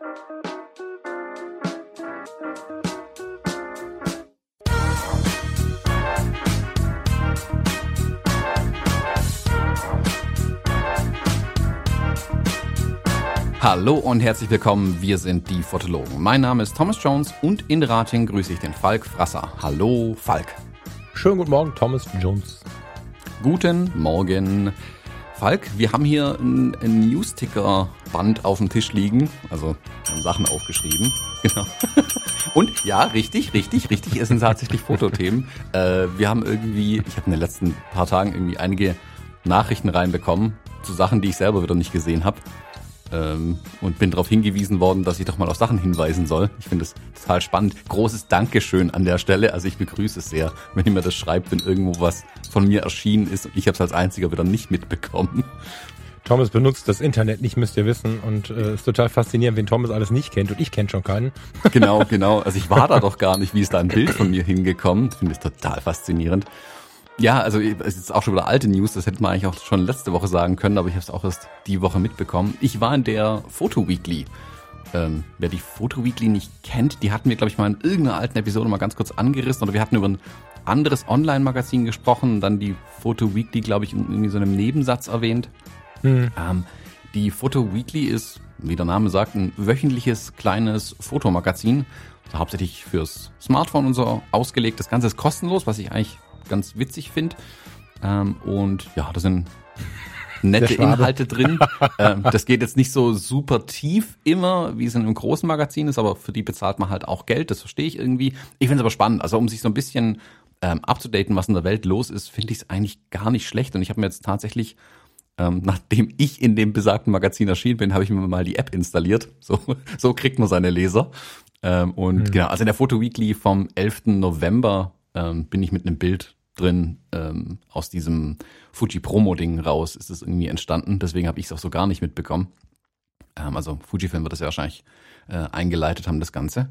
Hallo und herzlich willkommen, wir sind die Fotologen. Mein Name ist Thomas Jones und in Rating grüße ich den Falk Frasser. Hallo Falk. Schönen guten Morgen, Thomas Jones. Guten Morgen. Falk, wir haben hier ein, ein Newsticker-Band auf dem Tisch liegen. Also haben Sachen aufgeschrieben. Genau. Und ja, richtig, richtig, richtig, es sind tatsächlich Fotothemen. Äh, wir haben irgendwie, ich habe in den letzten paar Tagen irgendwie einige Nachrichten reinbekommen zu Sachen, die ich selber wieder nicht gesehen habe ähm, und bin darauf hingewiesen worden, dass ich doch mal auf Sachen hinweisen soll. Ich finde das total spannend. Großes Dankeschön an der Stelle. Also ich begrüße es sehr, wenn ihr mir das schreibt, wenn irgendwo was von mir erschienen ist und ich habe es als einziger wieder nicht mitbekommen. Thomas benutzt das Internet nicht, müsst ihr wissen. Und äh, ist total faszinierend, wen Thomas alles nicht kennt. Und ich kenne schon keinen. Genau, genau. Also ich war da doch gar nicht, wie ist da ein Bild von mir hingekommen. Finde ich total faszinierend. Ja, also es ist auch schon wieder alte News, das hätte man eigentlich auch schon letzte Woche sagen können, aber ich habe es auch erst die Woche mitbekommen. Ich war in der Photo Weekly. Ähm, wer die Photo Weekly nicht kennt, die hatten wir, glaube ich, mal in irgendeiner alten Episode mal ganz kurz angerissen oder wir hatten über ein anderes Online-Magazin gesprochen, dann die Photo Weekly, glaube ich, in irgendwie so einem Nebensatz erwähnt. Mhm. Ähm, die Photo Weekly ist, wie der Name sagt, ein wöchentliches kleines Fotomagazin, also hauptsächlich fürs Smartphone und so ausgelegt. Das Ganze ist kostenlos, was ich eigentlich ganz witzig finde. Ähm, und ja, da sind nette Inhalte drin. ähm, das geht jetzt nicht so super tief immer, wie es in einem großen Magazin ist, aber für die bezahlt man halt auch Geld, das verstehe ich irgendwie. Ich finde es aber spannend. Also um sich so ein bisschen ähm, abzudaten, was in der Welt los ist, finde ich es eigentlich gar nicht schlecht. Und ich habe mir jetzt tatsächlich, ähm, nachdem ich in dem besagten Magazin erschienen bin, habe ich mir mal die App installiert. So, so kriegt man seine Leser. Ähm, und mhm. genau, also in der Photo Weekly vom 11. November ähm, bin ich mit einem Bild drin ähm, aus diesem Fuji Promo-Ding raus ist es irgendwie entstanden. Deswegen habe ich es auch so gar nicht mitbekommen. Ähm, also Fujifilm wird das ja wahrscheinlich äh, eingeleitet haben, das Ganze.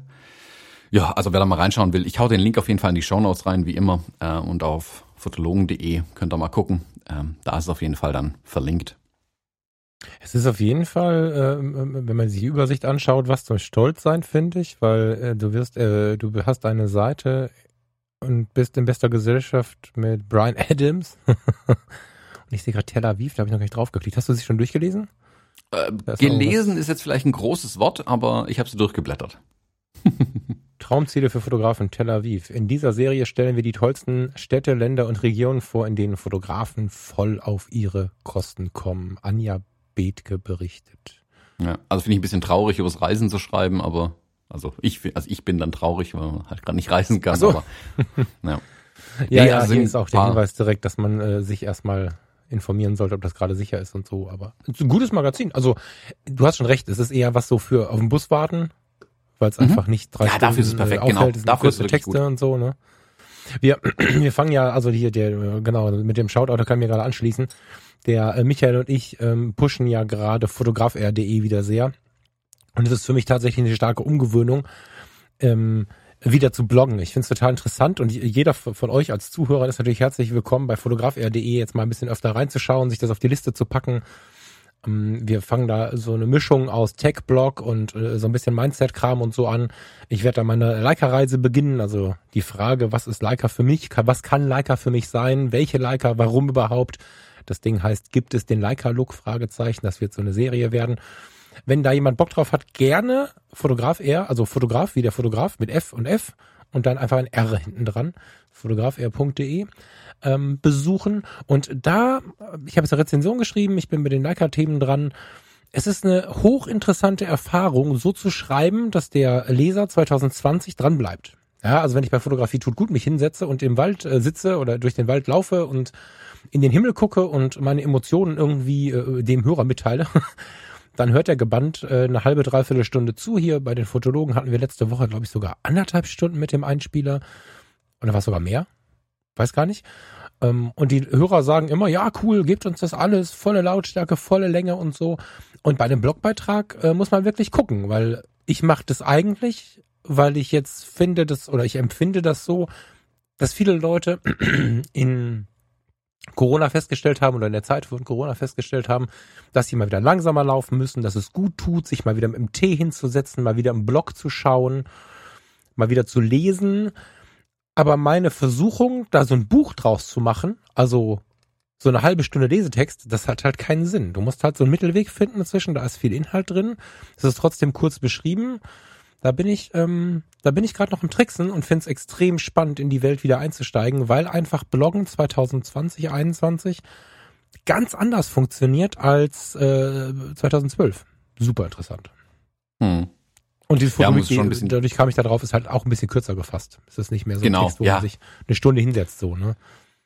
Ja, also wer da mal reinschauen will, ich hau den Link auf jeden Fall in die Show Notes rein, wie immer. Äh, und auf fotologen.de könnt ihr mal gucken. Ähm, da ist es auf jeden Fall dann verlinkt. Es ist auf jeden Fall, äh, wenn man sich die Übersicht anschaut, was zum Stolz sein, finde ich, weil äh, du wirst, äh, du hast eine Seite und bist in bester Gesellschaft mit Brian Adams. und ich sehe gerade Tel Aviv, da habe ich noch gar nicht draufgeklickt. Hast du sie schon durchgelesen? Äh, gelesen ist jetzt vielleicht ein großes Wort, aber ich habe sie durchgeblättert. Traumziele für Fotografen Tel Aviv. In dieser Serie stellen wir die tollsten Städte, Länder und Regionen vor, in denen Fotografen voll auf ihre Kosten kommen. Anja Bethke berichtet. Ja, also finde ich ein bisschen traurig, übers Reisen zu schreiben, aber also ich, also ich bin dann traurig, weil man halt gerade nicht reisen kann. So. Aber, ja, ja, ja also hier ist auch der Hinweis direkt, dass man äh, sich erstmal informieren sollte, ob das gerade sicher ist und so. Aber ein gutes Magazin. Also du hast schon recht, es ist eher was so für auf dem Bus warten, weil es mhm. einfach nicht drei ja, Stunden dafür ist es perfekt, äh, genau. Dafür ist es Texte gut. und so. Ne? Wir, wir fangen ja, also hier, der, genau, mit dem Shoutout, da kann ich mir gerade anschließen. Der äh, Michael und ich ähm, pushen ja gerade fotograf.r.de wieder sehr. Und es ist für mich tatsächlich eine starke Umgewöhnung, ähm, wieder zu bloggen. Ich finde es total interessant und jeder von euch als Zuhörer ist natürlich herzlich willkommen, bei fotograf.de jetzt mal ein bisschen öfter reinzuschauen, sich das auf die Liste zu packen. Ähm, wir fangen da so eine Mischung aus Tech-Blog und äh, so ein bisschen Mindset-Kram und so an. Ich werde da meine Leica-Reise beginnen. Also die Frage, was ist Leica für mich? Was kann Leica für mich sein? Welche Leica? Warum überhaupt? Das Ding heißt, gibt es den Leica-Look? Fragezeichen. Das wird so eine Serie werden. Wenn da jemand Bock drauf hat, gerne Fotograf R, also Fotograf wie der Fotograf mit F und F und dann einfach ein R hinten dran, fotografr.de ähm, besuchen. Und da, ich habe jetzt eine Rezension geschrieben, ich bin mit den Leica-Themen dran. Es ist eine hochinteressante Erfahrung, so zu schreiben, dass der Leser 2020 dran bleibt. Ja, also wenn ich bei Fotografie tut gut mich hinsetze und im Wald äh, sitze oder durch den Wald laufe und in den Himmel gucke und meine Emotionen irgendwie äh, dem Hörer mitteile, Dann hört er gebannt äh, eine halbe, dreiviertel Stunde zu. Hier bei den Fotologen hatten wir letzte Woche, glaube ich, sogar anderthalb Stunden mit dem Einspieler. Oder war es sogar mehr? Weiß gar nicht. Ähm, und die Hörer sagen immer, ja, cool, gebt uns das alles, volle Lautstärke, volle Länge und so. Und bei dem Blogbeitrag äh, muss man wirklich gucken, weil ich mache das eigentlich, weil ich jetzt finde das oder ich empfinde das so, dass viele Leute in Corona festgestellt haben oder in der Zeit von Corona festgestellt haben, dass sie mal wieder langsamer laufen müssen, dass es gut tut, sich mal wieder dem Tee hinzusetzen, mal wieder im Blog zu schauen, mal wieder zu lesen. Aber meine Versuchung, da so ein Buch draus zu machen, also so eine halbe Stunde Lesetext, das hat halt keinen Sinn. Du musst halt so einen Mittelweg finden dazwischen, da ist viel Inhalt drin. Das ist trotzdem kurz beschrieben. Da bin ich, ähm, da bin ich gerade noch im Tricksen und finde es extrem spannend, in die Welt wieder einzusteigen, weil einfach Bloggen 2020, 2021 ganz anders funktioniert als äh, 2012. Super interessant. Hm. Und die Fotografie, ja, dadurch kam ich da drauf, ist halt auch ein bisschen kürzer gefasst. Es ist nicht mehr so genau, ein Text, wo ja. man sich eine Stunde hinsetzt, so, ne?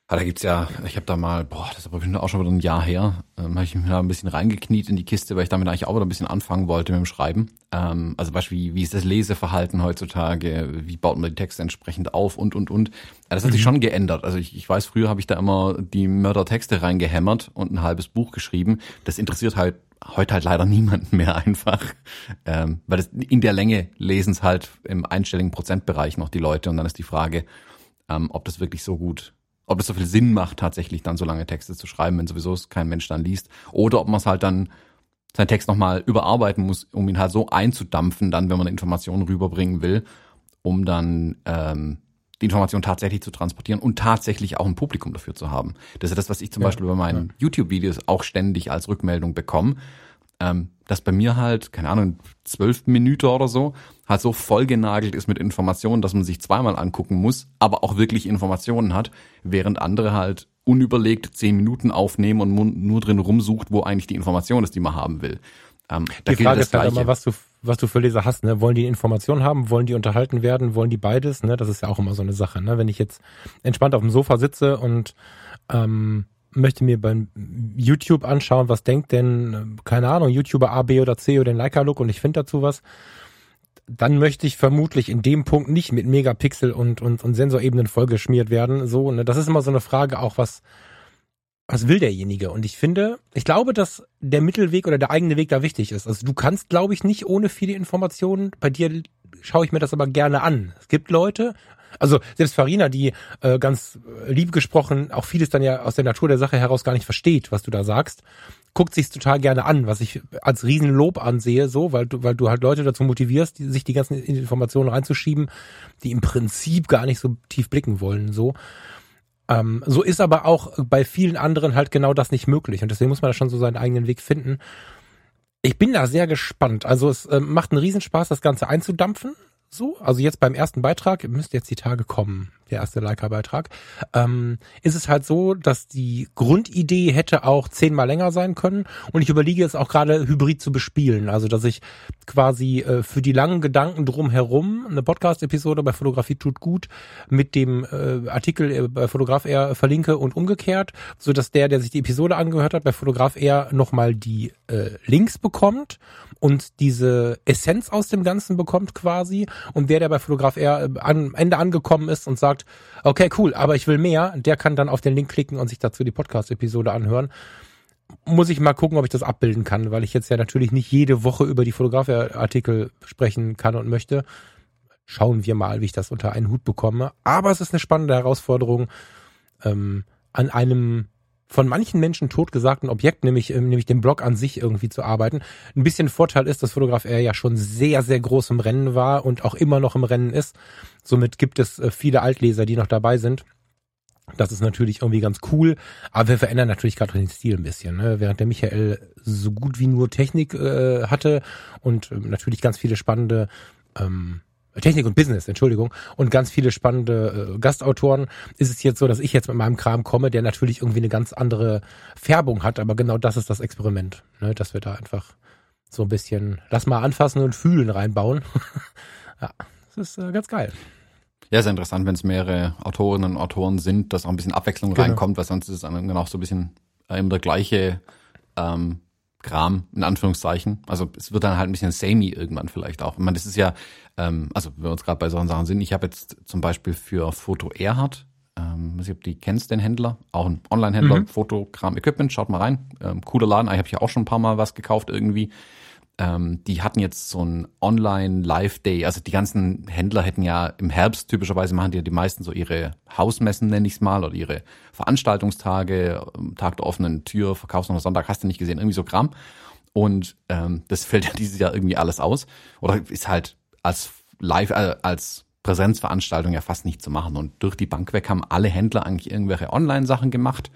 Ah, da gibt's ja, ich habe da mal, boah, das ist aber auch schon wieder ein Jahr her, ähm, habe ich mich da ein bisschen reingekniet in die Kiste, weil ich damit eigentlich auch wieder ein bisschen anfangen wollte mit dem Schreiben. Ähm, also Beispiel, wie, wie ist das Leseverhalten heutzutage, wie baut man die Texte entsprechend auf und, und, und. Ja, das hat mhm. sich schon geändert. Also ich, ich weiß, früher habe ich da immer die Mördertexte reingehämmert und ein halbes Buch geschrieben. Das interessiert halt heute halt leider niemanden mehr einfach, ähm, weil das in der Länge lesen es halt im einstelligen Prozentbereich noch die Leute und dann ist die Frage, ähm, ob das wirklich so gut ob es so viel Sinn macht, tatsächlich dann so lange Texte zu schreiben, wenn sowieso es kein Mensch dann liest. Oder ob man es halt dann seinen Text nochmal überarbeiten muss, um ihn halt so einzudampfen, dann, wenn man Informationen rüberbringen will, um dann ähm, die Information tatsächlich zu transportieren und tatsächlich auch ein Publikum dafür zu haben. Das ist das, was ich zum ja, Beispiel bei meinen ja. YouTube-Videos auch ständig als Rückmeldung bekomme ähm, dass bei mir halt, keine Ahnung, zwölf Minuten oder so, halt so vollgenagelt ist mit Informationen, dass man sich zweimal angucken muss, aber auch wirklich Informationen hat, während andere halt unüberlegt zehn Minuten aufnehmen und nur drin rumsucht, wo eigentlich die Information ist, die man haben will. Ähm, die Frage ist halt immer, was du, was du für Leser hast. Ne? Wollen die Informationen haben? Wollen die unterhalten werden? Wollen die beides? Ne? Das ist ja auch immer so eine Sache. Ne? Wenn ich jetzt entspannt auf dem Sofa sitze und ähm, möchte mir beim YouTube anschauen, was denkt denn, keine Ahnung, YouTuber A, B oder C oder den Leica-Look und ich finde dazu was, dann möchte ich vermutlich in dem Punkt nicht mit Megapixel und, und, und Sensorebenen vollgeschmiert werden. So, ne? Das ist immer so eine Frage auch, was, was will derjenige? Und ich finde, ich glaube, dass der Mittelweg oder der eigene Weg da wichtig ist. Also du kannst, glaube ich, nicht ohne viele Informationen. Bei dir schaue ich mir das aber gerne an. Es gibt Leute, also selbst Farina, die äh, ganz lieb gesprochen auch vieles dann ja aus der Natur der Sache heraus gar nicht versteht, was du da sagst, guckt sich's total gerne an, was ich als Riesenlob ansehe, so, weil du, weil du halt Leute dazu motivierst, die, sich die ganzen Informationen reinzuschieben, die im Prinzip gar nicht so tief blicken wollen, so. Ähm, so ist aber auch bei vielen anderen halt genau das nicht möglich und deswegen muss man da schon so seinen eigenen Weg finden. Ich bin da sehr gespannt. Also es äh, macht einen Riesenspaß, das Ganze einzudampfen so, also jetzt beim ersten Beitrag, müsste jetzt die Tage kommen, der erste Leica-Beitrag, ähm, ist es halt so, dass die Grundidee hätte auch zehnmal länger sein können. Und ich überlege jetzt auch gerade Hybrid zu bespielen, also dass ich quasi äh, für die langen Gedanken drumherum eine Podcast-Episode bei Fotografie tut gut mit dem äh, Artikel äh, bei Fotograf R verlinke und umgekehrt, so dass der, der sich die Episode angehört hat, bei Fotograf R nochmal die äh, Links bekommt und diese Essenz aus dem Ganzen bekommt quasi. Und der, der bei Fotograf R äh, am Ende angekommen ist und sagt, okay, cool, aber ich will mehr, der kann dann auf den Link klicken und sich dazu die Podcast-Episode anhören. Muss ich mal gucken, ob ich das abbilden kann, weil ich jetzt ja natürlich nicht jede Woche über die Fotograf-Artikel sprechen kann und möchte. Schauen wir mal, wie ich das unter einen Hut bekomme. Aber es ist eine spannende Herausforderung, ähm, an einem von manchen Menschen totgesagten Objekt, nämlich, ähm, nämlich dem Blog an sich irgendwie zu arbeiten. Ein bisschen Vorteil ist, dass Fotograf R ja schon sehr, sehr groß im Rennen war und auch immer noch im Rennen ist. Somit gibt es äh, viele Altleser, die noch dabei sind. Das ist natürlich irgendwie ganz cool, aber wir verändern natürlich gerade den Stil ein bisschen. Ne? Während der Michael so gut wie nur Technik äh, hatte und äh, natürlich ganz viele spannende ähm, Technik und Business, Entschuldigung, und ganz viele spannende äh, Gastautoren, ist es jetzt so, dass ich jetzt mit meinem Kram komme, der natürlich irgendwie eine ganz andere Färbung hat, aber genau das ist das Experiment, ne, dass wir da einfach so ein bisschen, lass mal anfassen und fühlen reinbauen. ja, das ist äh, ganz geil. Ja, ist interessant, wenn es mehrere Autorinnen und Autoren sind, dass auch ein bisschen Abwechslung genau. reinkommt, weil sonst ist es dann auch so ein bisschen äh, immer der gleiche ähm, Kram, in Anführungszeichen. Also es wird dann halt ein bisschen samey irgendwann vielleicht auch. Ich meine, das ist ja, ähm, also wenn wir uns gerade bei solchen Sachen sind, ich habe jetzt zum Beispiel für Foto Erhard, ähm, weiß nicht, ob die kennst, den Händler, auch ein Online-Händler, mhm. Fotokram Equipment, schaut mal rein. Ähm, cooler Laden, ich habe ja auch schon ein paar Mal was gekauft irgendwie. Ähm, die hatten jetzt so ein Online-Live-Day. Also die ganzen Händler hätten ja im Herbst typischerweise machen die ja die meisten so ihre Hausmessen, nenne ich es mal, oder ihre Veranstaltungstage, ähm, Tag der offenen Tür, Verkaufsnummer Sonntag, hast du nicht gesehen, irgendwie so Kram. Und ähm, das fällt ja dieses Jahr irgendwie alles aus. Oder ist halt als Live, äh, als Präsenzveranstaltung ja fast nicht zu machen. Und durch die Bank weg haben alle Händler eigentlich irgendwelche Online-Sachen gemacht.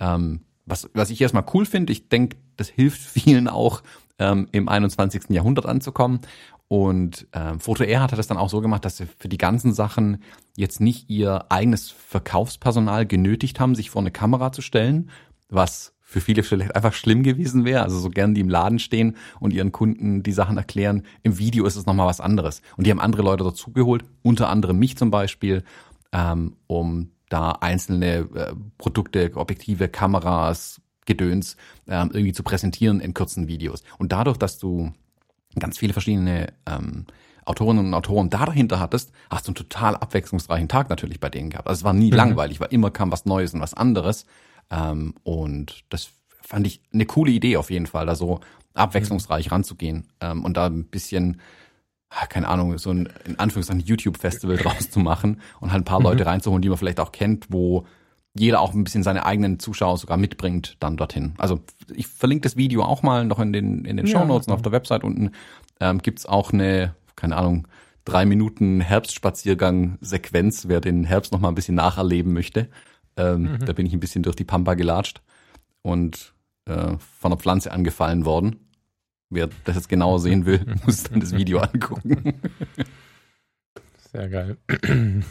Ähm, was, was ich erstmal cool finde, ich denke, das hilft vielen auch, ähm, im 21. Jahrhundert anzukommen. Und ähm, Foto Air hatte das dann auch so gemacht, dass sie für die ganzen Sachen jetzt nicht ihr eigenes Verkaufspersonal genötigt haben, sich vor eine Kamera zu stellen, was für viele vielleicht einfach schlimm gewesen wäre. Also so gern die im Laden stehen und ihren Kunden die Sachen erklären. Im Video ist es nochmal was anderes. Und die haben andere Leute dazugeholt, unter anderem mich zum Beispiel, ähm, um da einzelne äh, Produkte, Objektive, Kameras, Gedöns ähm, irgendwie zu präsentieren in kurzen Videos. Und dadurch, dass du ganz viele verschiedene ähm, Autorinnen und Autoren da dahinter hattest, hast du einen total abwechslungsreichen Tag natürlich bei denen gehabt. Also es war nie mhm. langweilig, weil immer kam was Neues und was anderes. Ähm, und das fand ich eine coole Idee auf jeden Fall, da so abwechslungsreich mhm. ranzugehen ähm, und da ein bisschen ah, keine Ahnung, so ein in Anführungszeichen YouTube-Festival draus zu machen und halt ein paar mhm. Leute reinzuholen, die man vielleicht auch kennt, wo jeder auch ein bisschen seine eigenen Zuschauer sogar mitbringt dann dorthin. Also ich verlinke das Video auch mal noch in den, in den Show Notes ja. und auf der Website unten ähm, gibt's auch eine, keine Ahnung, drei Minuten Herbstspaziergang-Sequenz, wer den Herbst noch mal ein bisschen nacherleben möchte. Ähm, mhm. Da bin ich ein bisschen durch die Pampa gelatscht und äh, von einer Pflanze angefallen worden. Wer das jetzt genauer sehen will, muss dann das Video angucken. Sehr geil.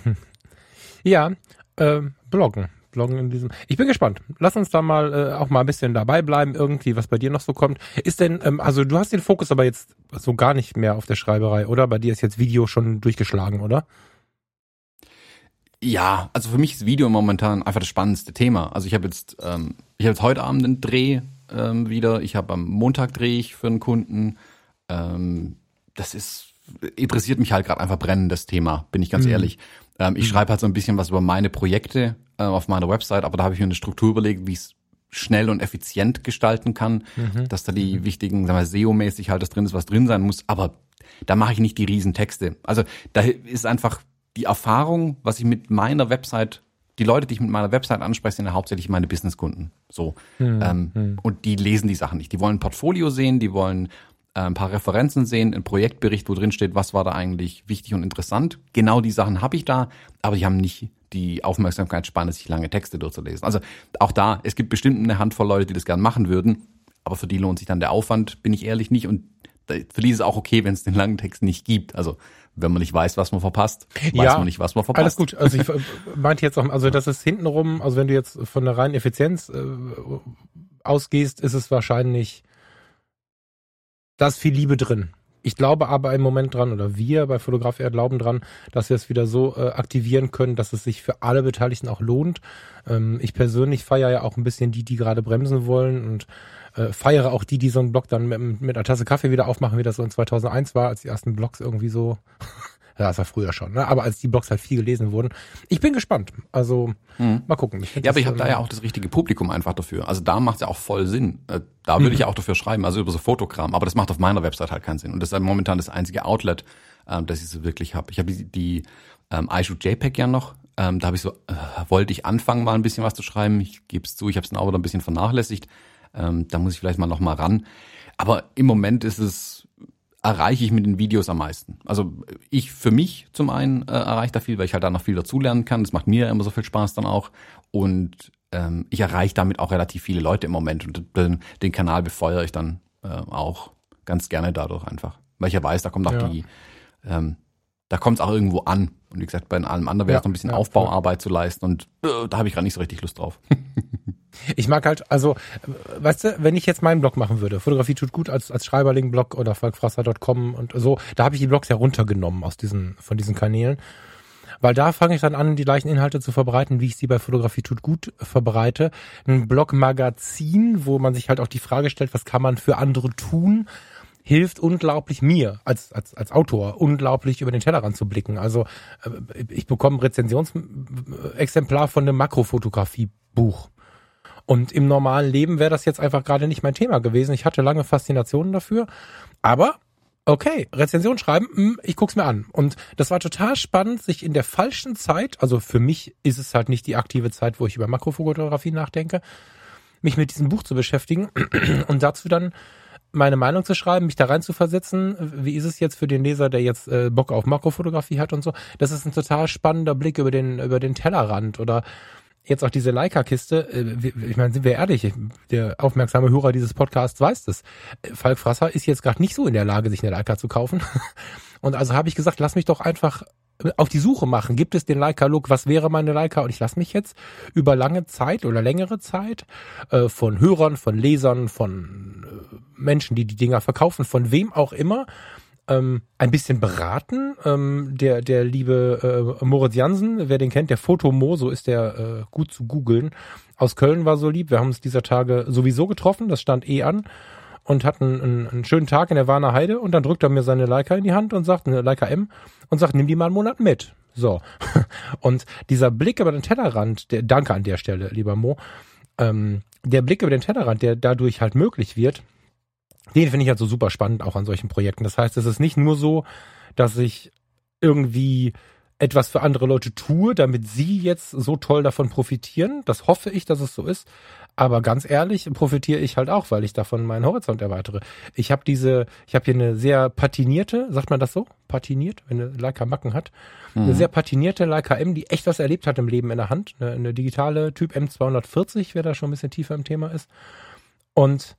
ja, ähm, Bloggen. Bloggen in diesem. Ich bin gespannt. Lass uns da mal äh, auch mal ein bisschen dabei bleiben, irgendwie, was bei dir noch so kommt. Ist denn, ähm, also du hast den Fokus aber jetzt so gar nicht mehr auf der Schreiberei, oder? Bei dir ist jetzt Video schon durchgeschlagen, oder? Ja, also für mich ist Video momentan einfach das spannendste Thema. Also ich habe jetzt, ähm, ich habe jetzt heute Abend einen Dreh ähm, wieder. Ich habe am Montag drehe ich für einen Kunden. Ähm, das ist interessiert mich halt gerade einfach brennend das Thema, bin ich ganz mhm. ehrlich. Ähm, ich mhm. schreibe halt so ein bisschen was über meine Projekte äh, auf meiner Website, aber da habe ich mir eine Struktur überlegt, wie ich es schnell und effizient gestalten kann, mhm. dass da die mhm. wichtigen, sagen wir, SEO-mäßig halt das drin ist, was drin sein muss, aber da mache ich nicht die Riesentexte. Also da ist einfach die Erfahrung, was ich mit meiner Website, die Leute, die ich mit meiner Website anspreche, sind ja hauptsächlich meine Businesskunden. So. Mhm. Ähm, mhm. und die lesen die Sachen nicht. Die wollen ein Portfolio sehen, die wollen ein paar Referenzen sehen, ein Projektbericht, wo drin steht, was war da eigentlich wichtig und interessant. Genau die Sachen habe ich da, aber die haben nicht die Aufmerksamkeitsspanne, sich lange Texte durchzulesen. Also auch da, es gibt bestimmt eine Handvoll Leute, die das gern machen würden, aber für die lohnt sich dann der Aufwand, bin ich ehrlich nicht. Und für die ist es auch okay, wenn es den langen Text nicht gibt. Also wenn man nicht weiß, was man verpasst, weiß ja, man nicht, was man verpasst. Alles gut. Also ich meinte jetzt auch, also das ist hintenrum, also wenn du jetzt von der reinen Effizienz äh, ausgehst, ist es wahrscheinlich da ist viel Liebe drin. Ich glaube aber im Moment dran, oder wir bei Fotograf Air glauben dran, dass wir es wieder so äh, aktivieren können, dass es sich für alle Beteiligten auch lohnt. Ähm, ich persönlich feiere ja auch ein bisschen die, die gerade bremsen wollen und äh, feiere auch die, die so einen Blog dann mit, mit einer Tasse Kaffee wieder aufmachen, wie das so in 2001 war, als die ersten Blogs irgendwie so ja, das war früher schon, ne? aber als die Blogs halt viel gelesen wurden. Ich bin gespannt. Also mhm. mal gucken. ja, aber ich habe da ja auch das richtige Publikum einfach dafür. Also da macht es ja auch voll Sinn. Äh, da würde mhm. ich ja auch dafür schreiben, also über so Fotokram. Aber das macht auf meiner Website halt keinen Sinn. Und das ist momentan das einzige Outlet, ähm, das ich so wirklich habe. Ich habe die, die ähm, iShoot JPEG ja noch. Ähm, da habe ich so, äh, wollte ich anfangen, mal ein bisschen was zu schreiben. Ich gebe es zu, ich habe es dann auch wieder ein bisschen vernachlässigt. Ähm, da muss ich vielleicht mal noch mal ran. Aber im Moment ist es erreiche ich mit den Videos am meisten. Also ich für mich zum einen äh, erreiche da viel, weil ich halt da noch viel dazulernen kann. Das macht mir immer so viel Spaß dann auch. Und ähm, ich erreiche damit auch relativ viele Leute im Moment. Und den, den Kanal befeuere ich dann äh, auch ganz gerne dadurch einfach. Weil ich ja weiß, da kommt auch ja. die, ähm, da kommt es auch irgendwo an. Und wie gesagt, bei allem anderen wäre es ja, noch ein bisschen ja, Aufbauarbeit zu leisten. Und äh, da habe ich gerade nicht so richtig Lust drauf. Ich mag halt, also, weißt du, wenn ich jetzt meinen Blog machen würde, Fotografie tut gut als, als Schreiberling-Blog oder falkfrasser.com und so, da habe ich die Blogs ja runtergenommen aus diesen, von diesen Kanälen. Weil da fange ich dann an, die gleichen Inhalte zu verbreiten, wie ich sie bei Fotografie tut gut verbreite. Ein Blog-Magazin, wo man sich halt auch die Frage stellt, was kann man für andere tun, hilft unglaublich mir als, als, als Autor, unglaublich über den Tellerrand zu blicken. Also äh, ich bekomme ein Rezensionsexemplar von einem Makrofotografie-Buch Und im normalen Leben wäre das jetzt einfach gerade nicht mein Thema gewesen. Ich hatte lange Faszinationen dafür, aber okay, Rezension schreiben, hm, ich guck's mir an. Und das war total spannend, sich in der falschen Zeit, also für mich ist es halt nicht die aktive Zeit, wo ich über Makrofotografie nachdenke, mich mit diesem Buch zu beschäftigen und dazu dann meine Meinung zu schreiben, mich da rein zu versetzen. Wie ist es jetzt für den Leser, der jetzt äh, Bock auf Makrofotografie hat und so? Das ist ein total spannender Blick über den über den Tellerrand oder jetzt auch diese Leica-Kiste, äh, ich meine, sind wir ehrlich, der aufmerksame Hörer dieses Podcasts weiß das. Falk Frasser ist jetzt gerade nicht so in der Lage, sich eine Leica zu kaufen. Und also habe ich gesagt, lass mich doch einfach auf die Suche machen. Gibt es den Leica-Look? Was wäre meine Leica? Und ich lasse mich jetzt über lange Zeit oder längere Zeit äh, von Hörern, von Lesern, von äh, Menschen, die die Dinger verkaufen, von wem auch immer, ähm, ein bisschen beraten. Ähm, der, der liebe äh, Moritz Jansen, wer den kennt, der Fotomo, so ist der äh, gut zu googeln, aus Köln war so lieb. Wir haben uns dieser Tage sowieso getroffen, das stand eh an und hatten einen, einen schönen Tag in der Warner Heide und dann drückt er mir seine Leica in die Hand und sagt, eine Leica M und sagt, nimm die mal einen Monat mit. So. Und dieser Blick über den Tellerrand, der, danke an der Stelle, lieber Mo, ähm, der Blick über den Tellerrand, der dadurch halt möglich wird, den finde ich halt so super spannend auch an solchen Projekten. Das heißt, es ist nicht nur so, dass ich irgendwie etwas für andere Leute tue, damit sie jetzt so toll davon profitieren. Das hoffe ich, dass es so ist. Aber ganz ehrlich, profitiere ich halt auch, weil ich davon meinen Horizont erweitere. Ich habe diese, ich habe hier eine sehr patinierte, sagt man das so? Patiniert, wenn eine Leica Macken hat. Mhm. Eine sehr patinierte Leica M, die echt was erlebt hat im Leben in der Hand. Eine, eine digitale Typ M240, wer da schon ein bisschen tiefer im Thema ist. Und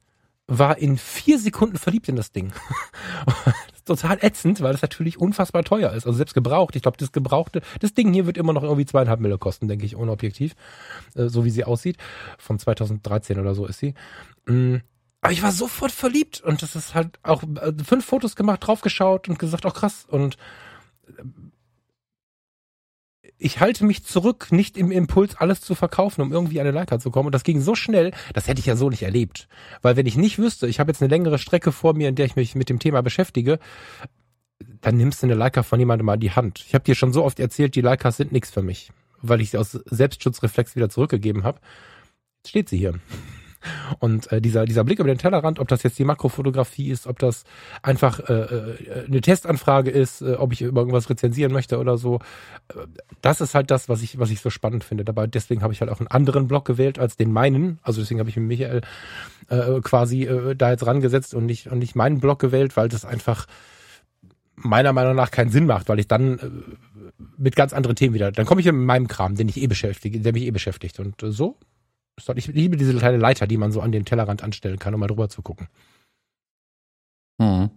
war in vier Sekunden verliebt in das Ding. total ätzend, weil das natürlich unfassbar teuer ist. Also selbst gebraucht. Ich glaube, das gebrauchte, das Ding hier wird immer noch irgendwie zweieinhalb Mille kosten, denke ich, ohne Objektiv. Äh, so wie sie aussieht. Von 2013 oder so ist sie. Mm. Aber ich war sofort verliebt und das ist halt auch äh, fünf Fotos gemacht, draufgeschaut und gesagt, auch oh, krass. Und äh, ich halte mich zurück, nicht im Impuls, alles zu verkaufen, um irgendwie an eine Leica zu kommen. Und das ging so schnell, das hätte ich ja so nicht erlebt. Weil wenn ich nicht wüsste, ich habe jetzt eine längere Strecke vor mir, in der ich mich mit dem Thema beschäftige, dann nimmst du eine Leica von jemandem mal in die Hand. Ich habe dir schon so oft erzählt, die Leicas sind nichts für mich, weil ich sie aus Selbstschutzreflex wieder zurückgegeben habe. Jetzt steht sie hier. Und äh, dieser, dieser Blick über den Tellerrand, ob das jetzt die Makrofotografie ist, ob das einfach äh, äh, eine Testanfrage ist, äh, ob ich über irgendwas rezensieren möchte oder so, äh, das ist halt das, was ich, was ich so spannend finde. Dabei deswegen habe ich halt auch einen anderen Blog gewählt als den meinen. Also deswegen habe ich mit Michael äh, quasi äh, da jetzt rangesetzt und nicht, und nicht meinen Blog gewählt, weil das einfach meiner Meinung nach keinen Sinn macht, weil ich dann äh, mit ganz anderen Themen wieder, dann komme ich in meinem Kram, den ich eh beschäftige, der mich eh beschäftigt. Und äh, so ich liebe diese kleine Leiter, die man so an den Tellerrand anstellen kann, um mal drüber zu gucken. Hm.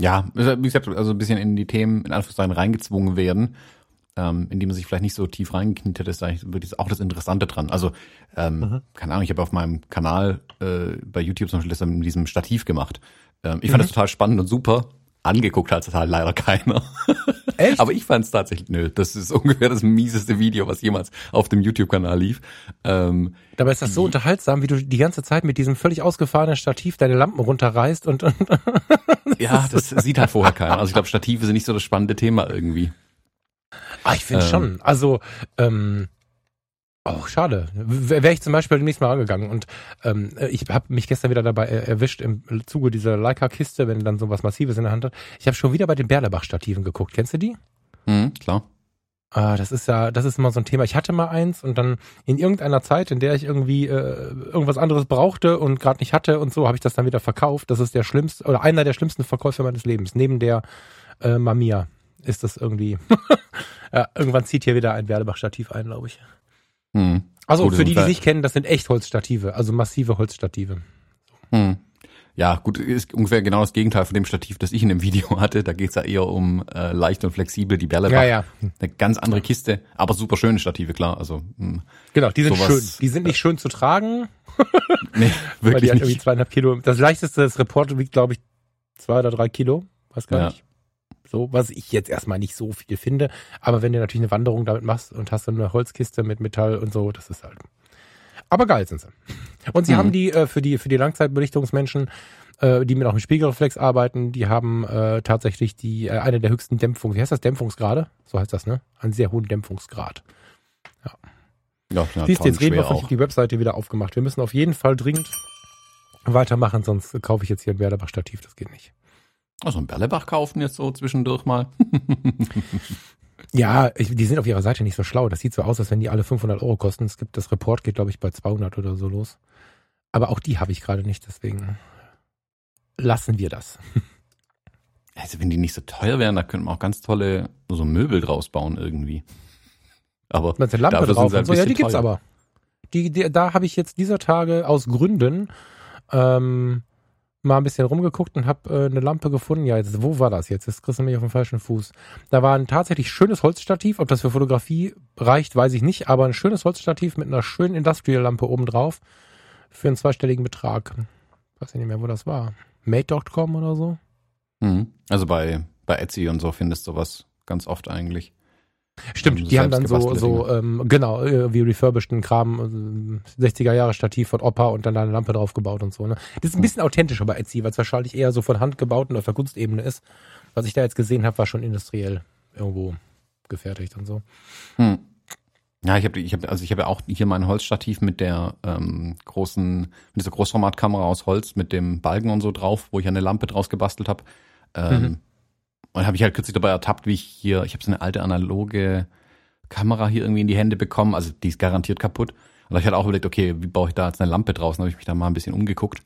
Ja, wie gesagt, also ein bisschen in die Themen in Anführungszeichen reingezwungen werden, ähm, indem man sich vielleicht nicht so tief reingekniet hat, ist eigentlich wirklich auch das Interessante dran. Also, ähm, mhm. keine Ahnung, ich habe auf meinem Kanal äh, bei YouTube zum Beispiel das mit diesem Stativ gemacht. Ähm, ich fand mhm. das total spannend und super. Angeguckt hat es halt leider keiner. Echt? Aber ich fand es tatsächlich, nö, das ist ungefähr das mieseste Video, was jemals auf dem YouTube-Kanal lief. Ähm, Dabei ist das so unterhaltsam, wie du die ganze Zeit mit diesem völlig ausgefahrenen Stativ deine Lampen runterreißt und, und Ja, das sieht halt vorher keiner. Also ich glaube, Stative sind nicht so das spannende Thema irgendwie. Ah, ich finde ähm, schon. Also, ähm, Oh, schade. Wäre ich zum Beispiel demnächst mal angegangen. Und ähm, ich habe mich gestern wieder dabei erwischt im Zuge dieser Leica-Kiste, wenn dann so was Massives in der Hand hat. Ich habe schon wieder bei den Berlebach-Stativen geguckt. Kennst du die? Mhm, klar. Ah, das ist ja, das ist immer so ein Thema. Ich hatte mal eins und dann in irgendeiner Zeit, in der ich irgendwie äh, irgendwas anderes brauchte und gerade nicht hatte und so, habe ich das dann wieder verkauft. Das ist der schlimmste oder einer der schlimmsten Verkäufe meines Lebens. Neben der äh, Mamiya ist das irgendwie. ja, irgendwann zieht hier wieder ein Berlebach-Stativ ein, glaube ich. Hm. Also gut, für die, die sich kennen, das sind echt Holzstative, also massive Holzstative. Hm. Ja, gut, ist ungefähr genau das Gegenteil von dem Stativ, das ich in dem Video hatte. Da geht's ja eher um äh, leicht und flexibel, die Bälle. Ja, ja. Eine ganz andere Kiste, aber super schöne Stative, klar. Also mh, hm. Genau, die sind schön. Die sind nicht schön zu tragen. nee, wirklich Weil die halt irgendwie zweieinhalb Kilo. Das leichteste das Report wiegt, glaube ich, zwei oder drei Kilo. Weiß gar ja. nicht. So, was ich jetzt erstmal nicht so viel finde. Aber wenn du natürlich eine Wanderung damit machst und hast dann eine Holzkiste mit Metall und so, das ist halt. Aber geil sind sie. Und sie mhm. haben die äh, für die für die Langzeitbelichtungsmenschen, äh, die mit auch mit Spiegelreflex arbeiten, die haben äh, tatsächlich die äh, eine der höchsten Dämpfungs, wie heißt das Dämpfungsgrade? So heißt das, ne? Einen sehr hohen Dämpfungsgrad. Ja. Ja, ja Siehst du, jetzt reden wir von die Webseite wieder aufgemacht. Wir müssen auf jeden Fall dringend weitermachen, sonst kaufe ich jetzt hier ein Berlerbach-Stativ. Das geht nicht. Also ein Berlebach kaufen jetzt so zwischendurch mal. Ja, ich, die sind auf ihrer Seite nicht so schlau. Das sieht so aus, als wenn die alle 500 Euro kosten. Es gibt das Report geht, glaube ich, bei 200 oder so los. Aber auch die habe ich gerade nicht, deswegen lassen wir das. Also wenn die nicht so teuer wären, da könnten wir auch ganz tolle so Möbel draus bauen irgendwie. Aber der Lampe drauf sind und so. Ja, die bisschen gibt's teuer. aber. Die, die, da habe ich jetzt dieser Tage aus Gründen ähm, mal ein bisschen rumgeguckt und habe äh, eine Lampe gefunden. Ja, jetzt, wo war das jetzt? Jetzt kriegst du mich auf den falschen Fuß. Da war ein tatsächlich schönes Holzstativ. Ob das für Fotografie reicht, weiß ich nicht. Aber ein schönes Holzstativ mit einer schönen Industrial-Lampe oben drauf für einen zweistelligen Betrag. Weiß ich nicht mehr, wo das war. Mate.com oder so? Mhm. Also bei, bei Etsy und so findest du sowas ganz oft eigentlich. Stimmt, die haben dann so, so ähm, genau, äh, wie refurbisheden Kram, äh, 60er Jahre Stativ von Opa und dann da eine Lampe draufgebaut und so. Ne? Das ist ein bisschen authentischer bei Etsy, weil es wahrscheinlich eher so von Hand gebaut und auf der Kunstebene ist. Was ich da jetzt gesehen habe, war schon industriell irgendwo gefertigt und so. Hm. Ja, ich habe ich hab, also ich habe ja auch hier mein Holzstativ mit der ähm, großen, mit dieser Großformatkamera aus Holz mit dem Balken und so drauf, wo ich eine Lampe draus gebastelt habe. Ähm, Mhm. Und habe ich halt kürzlich dabei ertappt, wie ich hier, ich habe so eine alte analoge Kamera hier irgendwie in die Hände bekommen, also die ist garantiert kaputt. Und ich halt auch überlegt, okay, wie baue ich da jetzt eine Lampe draußen? habe ich mich da mal ein bisschen umgeguckt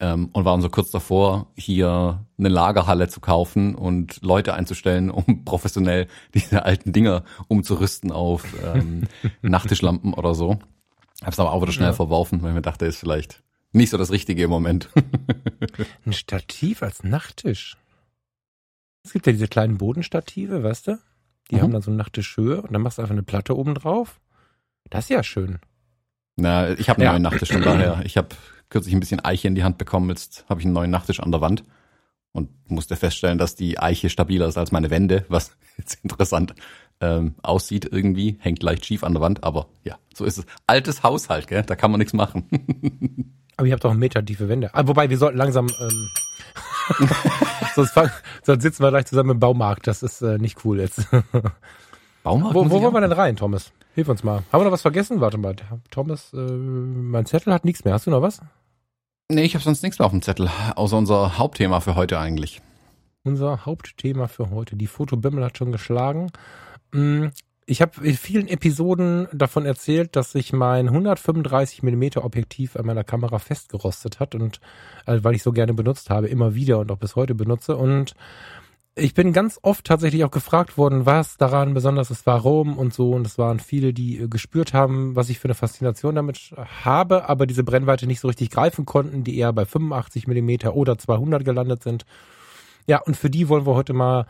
ähm, und waren so kurz davor, hier eine Lagerhalle zu kaufen und Leute einzustellen, um professionell diese alten Dinger umzurüsten auf ähm, Nachttischlampen oder so. Hab's aber auch wieder schnell Ja. verworfen, weil ich mir dachte, ist vielleicht nicht so das Richtige im Moment. Ein Stativ als Nachttisch. Es gibt ja diese kleinen Bodenstative, weißt du? Die Mhm. haben dann so eine Nachttischhöhe und dann machst du einfach eine Platte oben drauf. Das ist ja schön. Na, ich habe einen Ja. neuen Nachttisch von daher. Ich habe kürzlich ein bisschen Eiche in die Hand bekommen, jetzt habe ich einen neuen Nachttisch an der Wand und musste feststellen, dass die Eiche stabiler ist als meine Wände, was jetzt interessant ähm, aussieht irgendwie, hängt leicht schief an der Wand, aber ja, so ist es. Altes Haushalt, gell? da kann man nichts machen. Aber ihr habt auch einen Meter tiefe Wände. Ah, wobei, wir sollten langsam, ähm, sonst, fang, sonst sitzen wir gleich zusammen im Baumarkt. Das ist äh, nicht cool jetzt. Baumarkt wo wo wollen wir denn rein, Thomas? Hilf uns mal. Haben wir noch was vergessen? Warte mal. Thomas, äh, mein Zettel hat nichts mehr. Hast du noch was? Nee, ich habe sonst nichts mehr auf dem Zettel, außer unser Hauptthema für heute eigentlich. Unser Hauptthema für heute. Die Fotobimmel hat schon geschlagen. Ich habe in vielen Episoden davon erzählt, dass sich mein 135 mm Objektiv an meiner Kamera festgerostet hat und äh, weil ich so gerne benutzt habe, immer wieder und auch bis heute benutze. Und ich bin ganz oft tatsächlich auch gefragt worden, was daran besonders ist, warum und so. Und es waren viele, die äh, gespürt haben, was ich für eine Faszination damit habe, aber diese Brennweite nicht so richtig greifen konnten, die eher bei 85 mm oder 200 gelandet sind. Ja, und für die wollen wir heute mal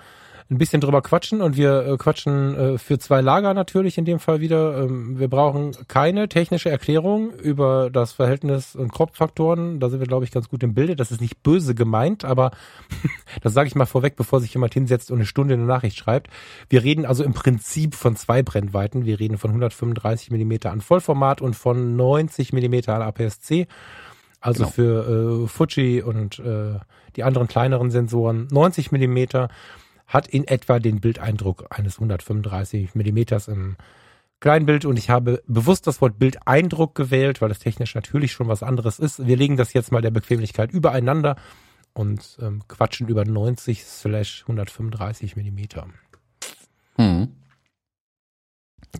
ein bisschen drüber quatschen und wir äh, quatschen äh, für zwei Lager natürlich in dem Fall wieder. Ähm, wir brauchen keine technische Erklärung über das Verhältnis und Crop-Faktoren. Da sind wir, glaube ich, ganz gut im Bilde. Das ist nicht böse gemeint, aber das sage ich mal vorweg, bevor sich jemand hinsetzt und eine Stunde eine Nachricht schreibt. Wir reden also im Prinzip von zwei Brennweiten. Wir reden von 135 Millimeter an Vollformat und von 90 Millimeter an APS-C. Also Genau. für äh, Fuji und äh, die anderen kleineren Sensoren 90 Millimeter hat in etwa den Bildeindruck eines 135 Millimeters im Kleinbild und ich habe bewusst das Wort Bildeindruck gewählt, weil das technisch natürlich schon was anderes ist. Wir legen das jetzt mal der Bequemlichkeit übereinander und ähm, quatschen über 90 slash 135 Millimeter. Hm.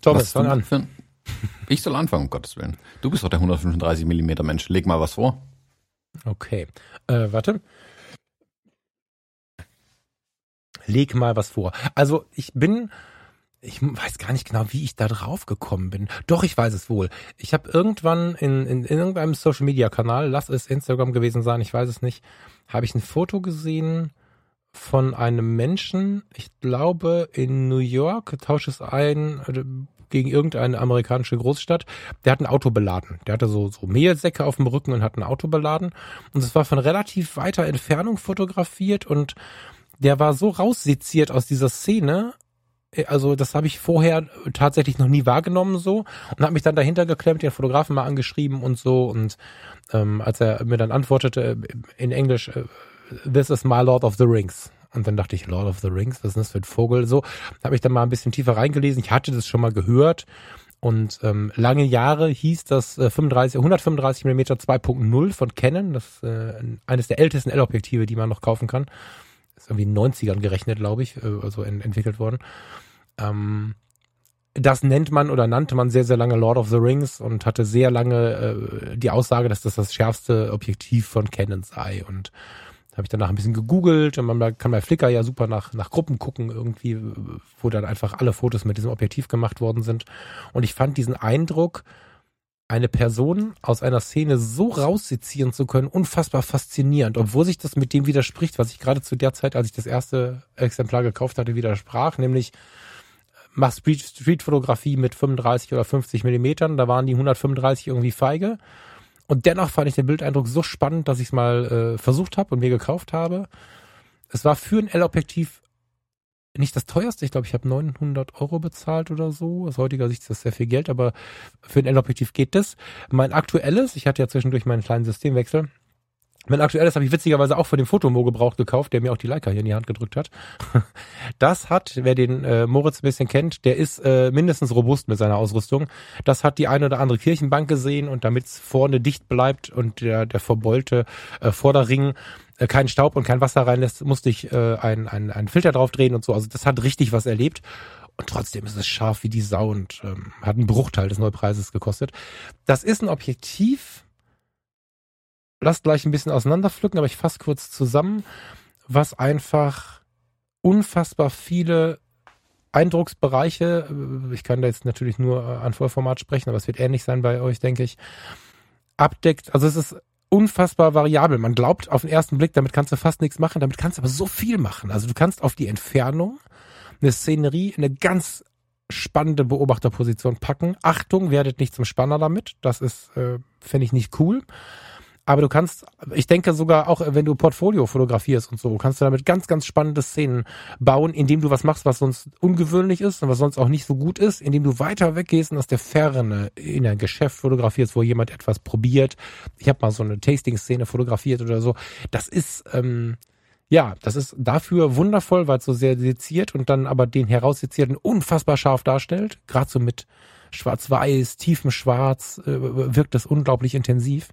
Thomas, fang an. für Ich soll anfangen, um Gottes Willen. Du bist doch der 135 mm Mensch. Leg mal was vor. Okay. Äh, warte. Leg mal was vor. Also ich bin, ich weiß gar nicht genau, wie ich da drauf gekommen bin. Doch, ich weiß es wohl. Ich habe irgendwann in, in, in irgendeinem Social-Media-Kanal, lass es Instagram gewesen sein, ich weiß es nicht, habe ich ein Foto gesehen von einem Menschen, ich glaube in New York, tausche es ein äh, gegen irgendeine amerikanische Großstadt, der hat ein Auto beladen. Der hatte so, so Mehlsäcke auf dem Rücken und hat ein Auto beladen. Und es war von relativ weiter Entfernung fotografiert und der war so rausseziert aus dieser Szene, äh, also das habe ich vorher tatsächlich noch nie wahrgenommen so und habe mich dann dahinter geklemmt, den Fotografen mal angeschrieben und so und ähm, als er mir dann antwortete äh, in Englisch, äh, this is my Lord of the Rings. Und dann dachte ich, Lord of the Rings, was ist das für ein Vogel? So, habe ich dann mal ein bisschen tiefer reingelesen. Ich hatte das schon mal gehört Und ähm, lange Jahre hieß das äh, 35, 135 mm 2.0 von Canon. Das ist äh, eines der ältesten L-Objektive, die man noch kaufen kann. Ist irgendwie in den 90ern gerechnet, glaube ich, äh, also en entwickelt worden. Ähm, das nennt man oder nannte man sehr, sehr lange Lord of the Rings und hatte sehr lange äh, die Aussage, dass das das schärfste Objektiv von Canon sei. Und habe ich danach ein bisschen gegoogelt und man kann bei Flickr ja super nach, nach Gruppen gucken, irgendwie, wo dann einfach alle Fotos mit diesem Objektiv gemacht worden sind. Und ich fand diesen Eindruck, eine Person aus einer Szene so raussezieren zu können, unfassbar faszinierend, obwohl sich das mit dem widerspricht, was ich gerade zu der Zeit, als ich das erste Exemplar gekauft hatte, widersprach, nämlich mach Street, Streetfotografie mit 35 oder 50 Millimetern, da waren die 135 irgendwie feige. Und dennoch fand ich den Bildeindruck so spannend, dass ich es mal äh, versucht habe und mir gekauft habe. Es war für ein L-Objektiv nicht das teuerste. Ich glaube, ich habe 900 Euro bezahlt oder so. Aus heutiger Sicht ist das sehr viel Geld, aber für ein L-Objektiv geht das. Mein aktuelles, ich hatte ja zwischendurch meinen kleinen Systemwechsel, mein aktuelles habe ich witzigerweise auch für den Fotomo gebraucht gekauft, der mir auch die Leica hier in die Hand gedrückt hat. Das hat, wer den äh, Moritz ein bisschen kennt, der ist äh, mindestens robust mit seiner Ausrüstung. Das hat die eine oder andere Kirchenbank gesehen und damit es vorne dicht bleibt und der, der verbeulte äh, Vorderring äh, keinen Staub und kein Wasser reinlässt, musste ich äh, einen, einen, einen Filter drauf drehen und so. Also das hat richtig was erlebt. Und trotzdem ist es scharf wie die Sau und ähm, hat einen Bruchteil des Neupreises gekostet. Das ist ein Objektiv, lass gleich ein bisschen auseinanderpflücken, aber ich fasse kurz zusammen, was einfach unfassbar viele Eindrucksbereiche, äh, ich kann da jetzt natürlich nur äh, an Vollformat sprechen, aber es wird ähnlich sein bei euch, denke ich, abdeckt. Also es ist unfassbar variabel. Man glaubt auf den ersten Blick, damit kannst du fast nichts machen, damit kannst du aber so viel machen. Also du kannst auf die Entfernung eine Szenerie in eine ganz spannende Beobachterposition packen. Achtung, werdet nicht zum Spanner damit. Das ist, äh, fände ich nicht cool. Aber du kannst, ich denke sogar auch, wenn du Portfolio fotografierst und so, kannst du damit ganz, ganz spannende Szenen bauen, indem du was machst, was sonst ungewöhnlich ist und was sonst auch nicht so gut ist, indem du weiter weggehst und aus der Ferne in ein Geschäft fotografierst, wo jemand etwas probiert. Ich habe mal so eine Tasting-Szene fotografiert oder so. Das ist, ähm, ja, das ist dafür wundervoll, weil es so sehr seziert und dann aber den heraussezierten unfassbar scharf darstellt. Gerade so mit Schwarz-Weiß, tiefem Schwarz äh, wirkt das unglaublich intensiv.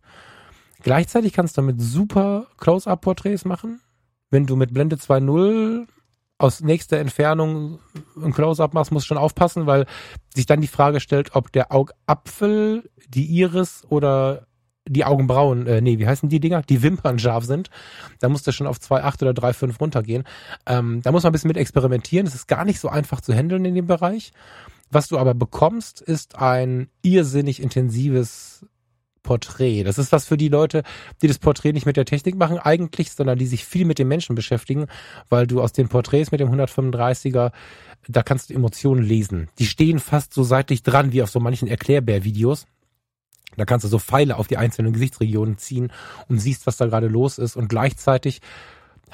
Gleichzeitig kannst du damit super Close-Up-Porträts machen. Wenn du mit Blende 2.0 aus nächster Entfernung ein Close-Up machst, musst du schon aufpassen, weil sich dann die Frage stellt, ob der Augapfel, die Iris oder die Augenbrauen, äh, nee, wie heißen die Dinger? Die Wimpern scharf sind. Da musst du schon auf 2,8 oder 3,5 runtergehen. Ähm, da muss man ein bisschen mit experimentieren. Es ist gar nicht so einfach zu handeln in dem Bereich. Was du aber bekommst, ist ein irrsinnig intensives Porträt. Das ist was für die Leute, die das Porträt nicht mit der Technik machen eigentlich, sondern die sich viel mit dem Menschen beschäftigen, weil du aus den Porträts mit dem 135er, da kannst du Emotionen lesen. Die stehen fast so seitlich dran wie auf so manchen Erklärbär-Videos. Da kannst du so Pfeile auf die einzelnen Gesichtsregionen ziehen und siehst, was da gerade los ist und gleichzeitig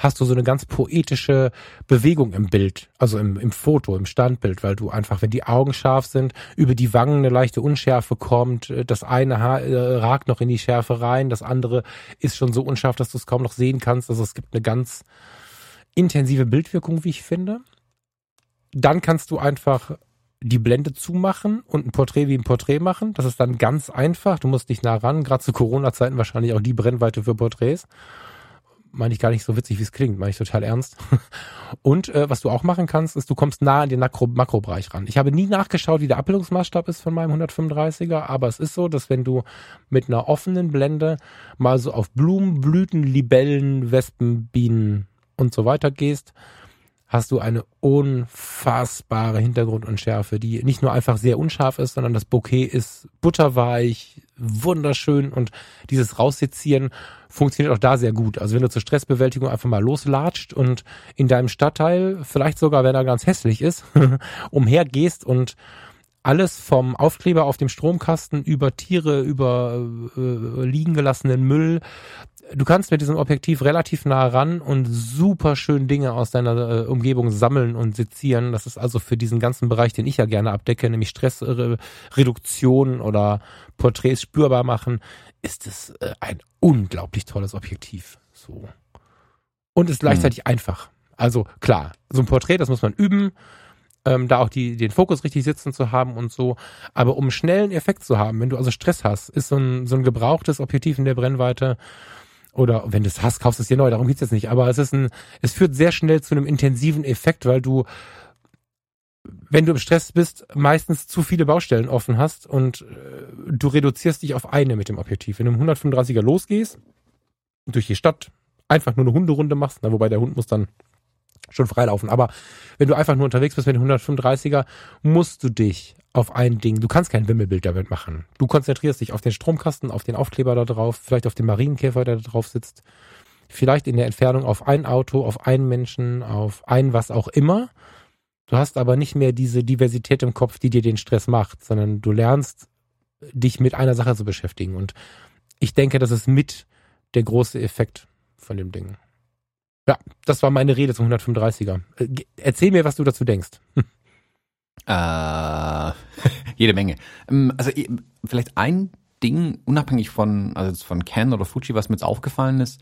hast du so eine ganz poetische Bewegung im Bild, also im, im Foto, im Standbild, weil du einfach, wenn die Augen scharf sind, über die Wangen eine leichte Unschärfe kommt, äh, das eine Haar äh, ragt noch in die Schärfe rein, das andere ist schon so unscharf, dass du es kaum noch sehen kannst. Also es gibt eine ganz intensive Bildwirkung, wie ich finde. Dann kannst du einfach die Blende zumachen und ein Porträt wie ein Porträt machen. Das ist dann ganz einfach. Du musst nicht nah ran. Gerade zu Corona-Zeiten wahrscheinlich auch die Brennweite für Porträts meine ich gar nicht so witzig, wie es klingt, meine ich total ernst. Und äh, was du auch machen kannst, ist, du kommst nah an den Makro Makrobereich ran. Ich habe nie nachgeschaut, wie der Abbildungsmaßstab ist von meinem 135er, aber es ist so, dass wenn du mit einer offenen Blende mal so auf Blumen, Blüten, Libellen, Wespen, Bienen und so weiter gehst, hast du eine unfassbare Hintergrundunschärfe, die nicht nur einfach sehr unscharf ist, sondern das Bouquet ist butterweich, wunderschön und dieses Raussezieren funktioniert auch da sehr gut. Also wenn du zur Stressbewältigung einfach mal loslatscht und in deinem Stadtteil, vielleicht sogar wenn er ganz hässlich ist, umhergehst und alles vom Aufkleber auf dem Stromkasten über Tiere, über äh, liegen gelassenen Müll. Du kannst mit diesem Objektiv relativ nah ran und super schön Dinge aus deiner äh, Umgebung sammeln und sezieren. Das ist also für diesen ganzen Bereich, den ich ja gerne abdecke, nämlich Stressreduktion oder Porträts spürbar machen, ist es äh, ein unglaublich tolles Objektiv. So. Und ist gleichzeitig hm. einfach. Also klar, so ein Porträt, das muss man üben ähm, da auch die, den Fokus richtig sitzen zu haben und so. Aber um schnellen Effekt zu haben, wenn du also Stress hast, ist so ein, so ein gebrauchtes Objektiv in der Brennweite oder wenn du es hast, kaufst du es dir neu, darum geht's jetzt nicht. Aber es ist ein, es führt sehr schnell zu einem intensiven Effekt, weil du, wenn du im Stress bist, meistens zu viele Baustellen offen hast und äh, du reduzierst dich auf eine mit dem Objektiv. Wenn du im 135er losgehst, durch die Stadt, einfach nur eine Hunderunde machst, na, wobei der Hund muss dann schon freilaufen. Aber wenn du einfach nur unterwegs bist mit dem 135er, musst du dich auf ein Ding, du kannst kein Wimmelbild damit machen. Du konzentrierst dich auf den Stromkasten, auf den Aufkleber da drauf, vielleicht auf den Marienkäfer, der da drauf sitzt, vielleicht in der Entfernung auf ein Auto, auf einen Menschen, auf ein was auch immer. Du hast aber nicht mehr diese Diversität im Kopf, die dir den Stress macht, sondern du lernst, dich mit einer Sache zu beschäftigen. Und ich denke, das ist mit der große Effekt von dem Ding. Ja, das war meine Rede zum 135er. Äh, erzähl mir, was du dazu denkst. Äh, jede Menge. Ähm, also vielleicht ein Ding, unabhängig von, also von Ken oder Fuji, was mir jetzt aufgefallen ist,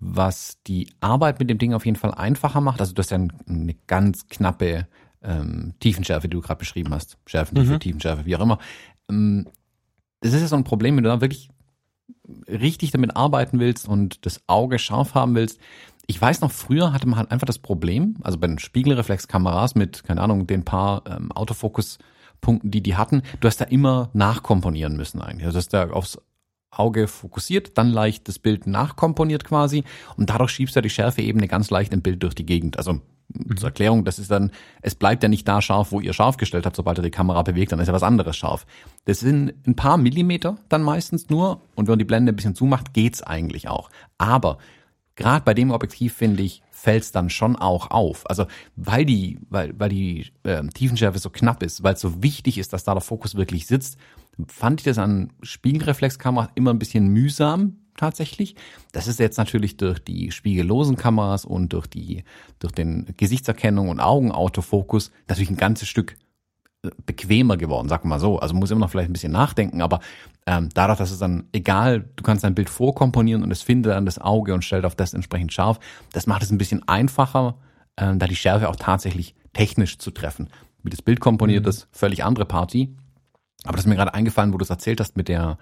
was die Arbeit mit dem Ding auf jeden Fall einfacher macht. Also du hast ja eine ganz knappe ähm, Tiefenschärfe, die du gerade beschrieben hast. Schärfentiefe, mhm. Tiefenschärfe, wie auch immer. Ähm, das ist ja so ein Problem, wenn du da wirklich richtig damit arbeiten willst und das Auge scharf haben willst, ich weiß noch, früher hatte man halt einfach das Problem, also bei den Spiegelreflexkameras mit, keine Ahnung, den paar ähm, Autofokuspunkten, die die hatten, du hast da immer nachkomponieren müssen eigentlich. Also du hast da aufs Auge fokussiert, dann leicht das Bild nachkomponiert quasi und dadurch schiebst du die Schärfeebene ganz leicht im Bild durch die Gegend. Also mhm. zur Erklärung, das ist dann, es bleibt ja nicht da scharf, wo ihr scharf gestellt habt, sobald ihr die Kamera bewegt, dann ist ja was anderes scharf. Das sind ein paar Millimeter dann meistens nur und wenn man die Blende ein bisschen zumacht, geht's eigentlich auch. Aber gerade bei dem Objektiv finde ich, fällt es dann schon auch auf. Also weil die, weil, weil die äh, Tiefenschärfe so knapp ist, weil es so wichtig ist, dass da der Fokus wirklich sitzt, fand ich das an Spiegelreflexkameras immer ein bisschen mühsam tatsächlich. Das ist jetzt natürlich durch die spiegellosen Kameras und durch die durch den Gesichtserkennung und Augenautofokus natürlich ein ganzes Stück bequemer geworden, sag mal so. Also muss immer noch vielleicht ein bisschen nachdenken, aber ähm, dadurch, dass es dann egal, du kannst dein Bild vorkomponieren und es findet dann das Auge und stellt auf das entsprechend scharf. Das macht es ein bisschen einfacher, äh, da die Schärfe auch tatsächlich technisch zu treffen. Wie das Bild komponiert mhm. ist, völlig andere Party. Aber das ist mir gerade eingefallen, wo du es erzählt hast mit der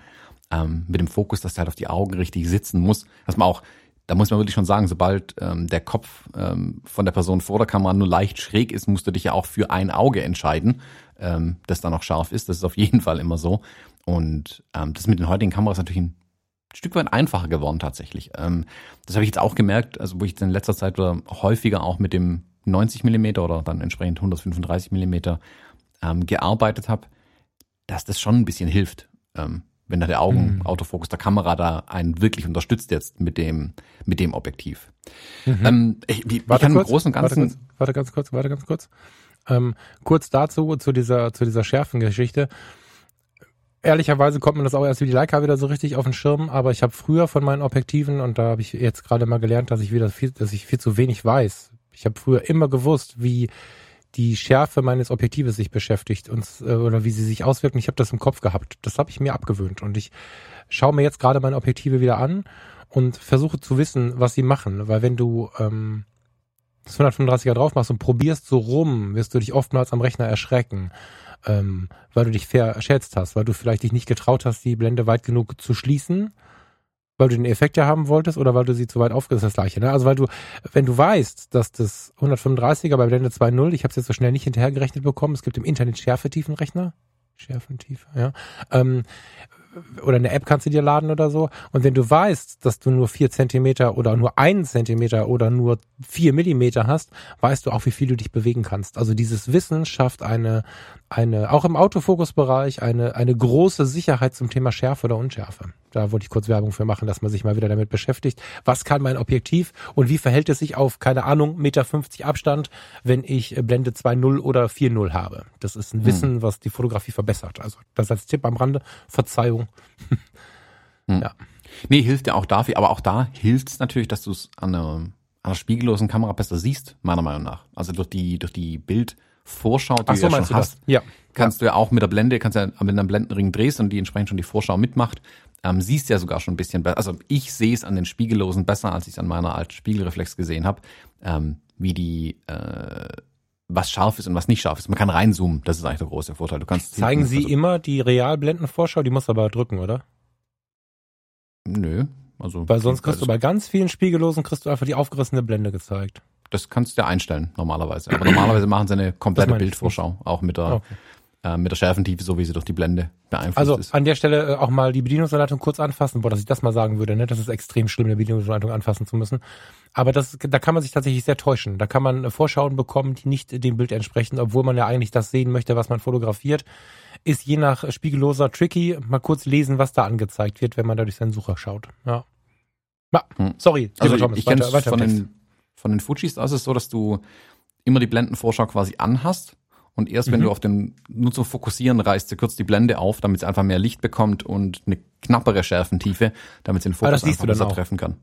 ähm, mit dem Fokus, dass der halt auf die Augen richtig sitzen muss, dass man auch da muss man wirklich schon sagen, sobald ähm, der Kopf ähm, von der Person vor der Kamera nur leicht schräg ist, musst du dich ja auch für ein Auge entscheiden, ähm, das dann auch scharf ist. Das ist auf jeden Fall immer so. Und ähm, das ist mit den heutigen Kameras natürlich ein Stück weit einfacher geworden tatsächlich. Ähm, das habe ich jetzt auch gemerkt, also wo ich in letzter Zeit oder häufiger auch mit dem 90 Millimeter oder dann entsprechend 135 Millimeter ähm, gearbeitet habe, dass das schon ein bisschen hilft. Ähm, wenn da der Augenautofokus mhm. der Kamera da einen wirklich unterstützt jetzt mit dem mit dem Objektiv. Mhm. Ähm, ich, ich warte kann kurz, im Großen und Ganzen warte, warte ganz kurz, warte ganz kurz. Ähm, kurz dazu zu dieser zu dieser Schärfengeschichte. Ehrlicherweise kommt man das auch erst wie die Leica wieder so richtig auf den Schirm, aber ich habe früher von meinen Objektiven und da habe ich jetzt gerade mal gelernt, dass ich wieder viel, dass ich viel zu wenig weiß. Ich habe früher immer gewusst, wie die Schärfe meines Objektives sich beschäftigt und äh, oder wie sie sich auswirken. Ich habe das im Kopf gehabt. Das habe ich mir abgewöhnt und ich schaue mir jetzt gerade meine Objektive wieder an und versuche zu wissen, was sie machen. Weil wenn du ähm, das 135er drauf machst und probierst so rum, wirst du dich oftmals am Rechner erschrecken, ähm, weil du dich verschätzt hast, weil du vielleicht dich nicht getraut hast, die Blende weit genug zu schließen weil du den Effekt ja haben wolltest oder weil du sie zu weit aufgesetzt hast, das gleiche. Ne? Also weil du, wenn du weißt, dass das 135er bei Blende 2.0, ich habe es jetzt so schnell nicht hinterhergerechnet bekommen, es gibt im Internet Schärfetiefenrechner, Schärfentiefe, ja. Ähm, oder eine App kannst du dir laden oder so. Und wenn du weißt, dass du nur vier Zentimeter oder nur einen Zentimeter oder nur vier Millimeter hast, weißt du auch, wie viel du dich bewegen kannst. Also dieses Wissen schafft eine, eine, auch im Autofokusbereich, eine, eine große Sicherheit zum Thema Schärfe oder Unschärfe. Da wollte ich kurz Werbung für machen, dass man sich mal wieder damit beschäftigt. Was kann mein Objektiv und wie verhält es sich auf, keine Ahnung, Meter 50 Abstand, wenn ich Blende 2.0 oder 4.0 habe? Das ist ein hm. Wissen, was die Fotografie verbessert. Also das als Tipp am Rande. Verzeihung. Hm. Ja. Nee, hilft ja auch dafür, aber auch da hilft es natürlich, dass du es an einer, an einer spiegellosen Kamera besser siehst, meiner Meinung nach. Also durch die, durch die Bildvorschau, die so, du ja schon hast, ja. kannst du ja auch mit der Blende, kannst ja, wenn du einen Blendenring drehst und die entsprechend schon die Vorschau mitmacht, ähm, siehst ja sogar schon ein bisschen besser. Also ich sehe es an den Spiegellosen besser, als ich es an meiner alten Spiegelreflex gesehen habe, ähm, wie die, äh, was scharf ist und was nicht scharf ist. Man kann reinzoomen, das ist eigentlich der große Vorteil. Du kannst Zeigen Sie also, immer die Realblendenvorschau, die musst du aber drücken, oder? Nö, also Weil sonst kriegst du bei ganz vielen Spiegellosen kriegst du einfach die aufgerissene Blende gezeigt. das kannst du ja einstellen normalerweise. Aber normalerweise machen sie eine komplette. Bildvorschau, auch mit der Okay. Äh, mit der Schärfentiefe, so wie sie durch die Blende beeinflusst Also ist. an der Stelle äh, auch mal die Bedienungsanleitung kurz anfassen, boah, dass ich das mal sagen würde, ne? Das ist extrem schlimm, eine Bedienungsanleitung anfassen zu müssen. Aber das, da kann man sich tatsächlich sehr täuschen. Da kann man äh, Vorschauen bekommen, die nicht dem Bild entsprechen, obwohl man ja eigentlich das sehen möchte, was man fotografiert. Ist je nach Spiegelloser tricky. Mal kurz lesen, was da angezeigt wird, wenn man da durch seinen Sucher schaut. Ja. ja Hm. sorry, Also lieber ich, ich weiter- weiter von den, von den Fujis, da ist es so, dass du immer die Blendenvorschau quasi anhast und erst wenn Mhm. du auf den, nur zum Fokussieren reißt du kurz die Blende auf, damit es einfach mehr Licht bekommt und eine knappere Schärfentiefe, damit es den Ah, Fokus siehst einfach besser auch. treffen kann.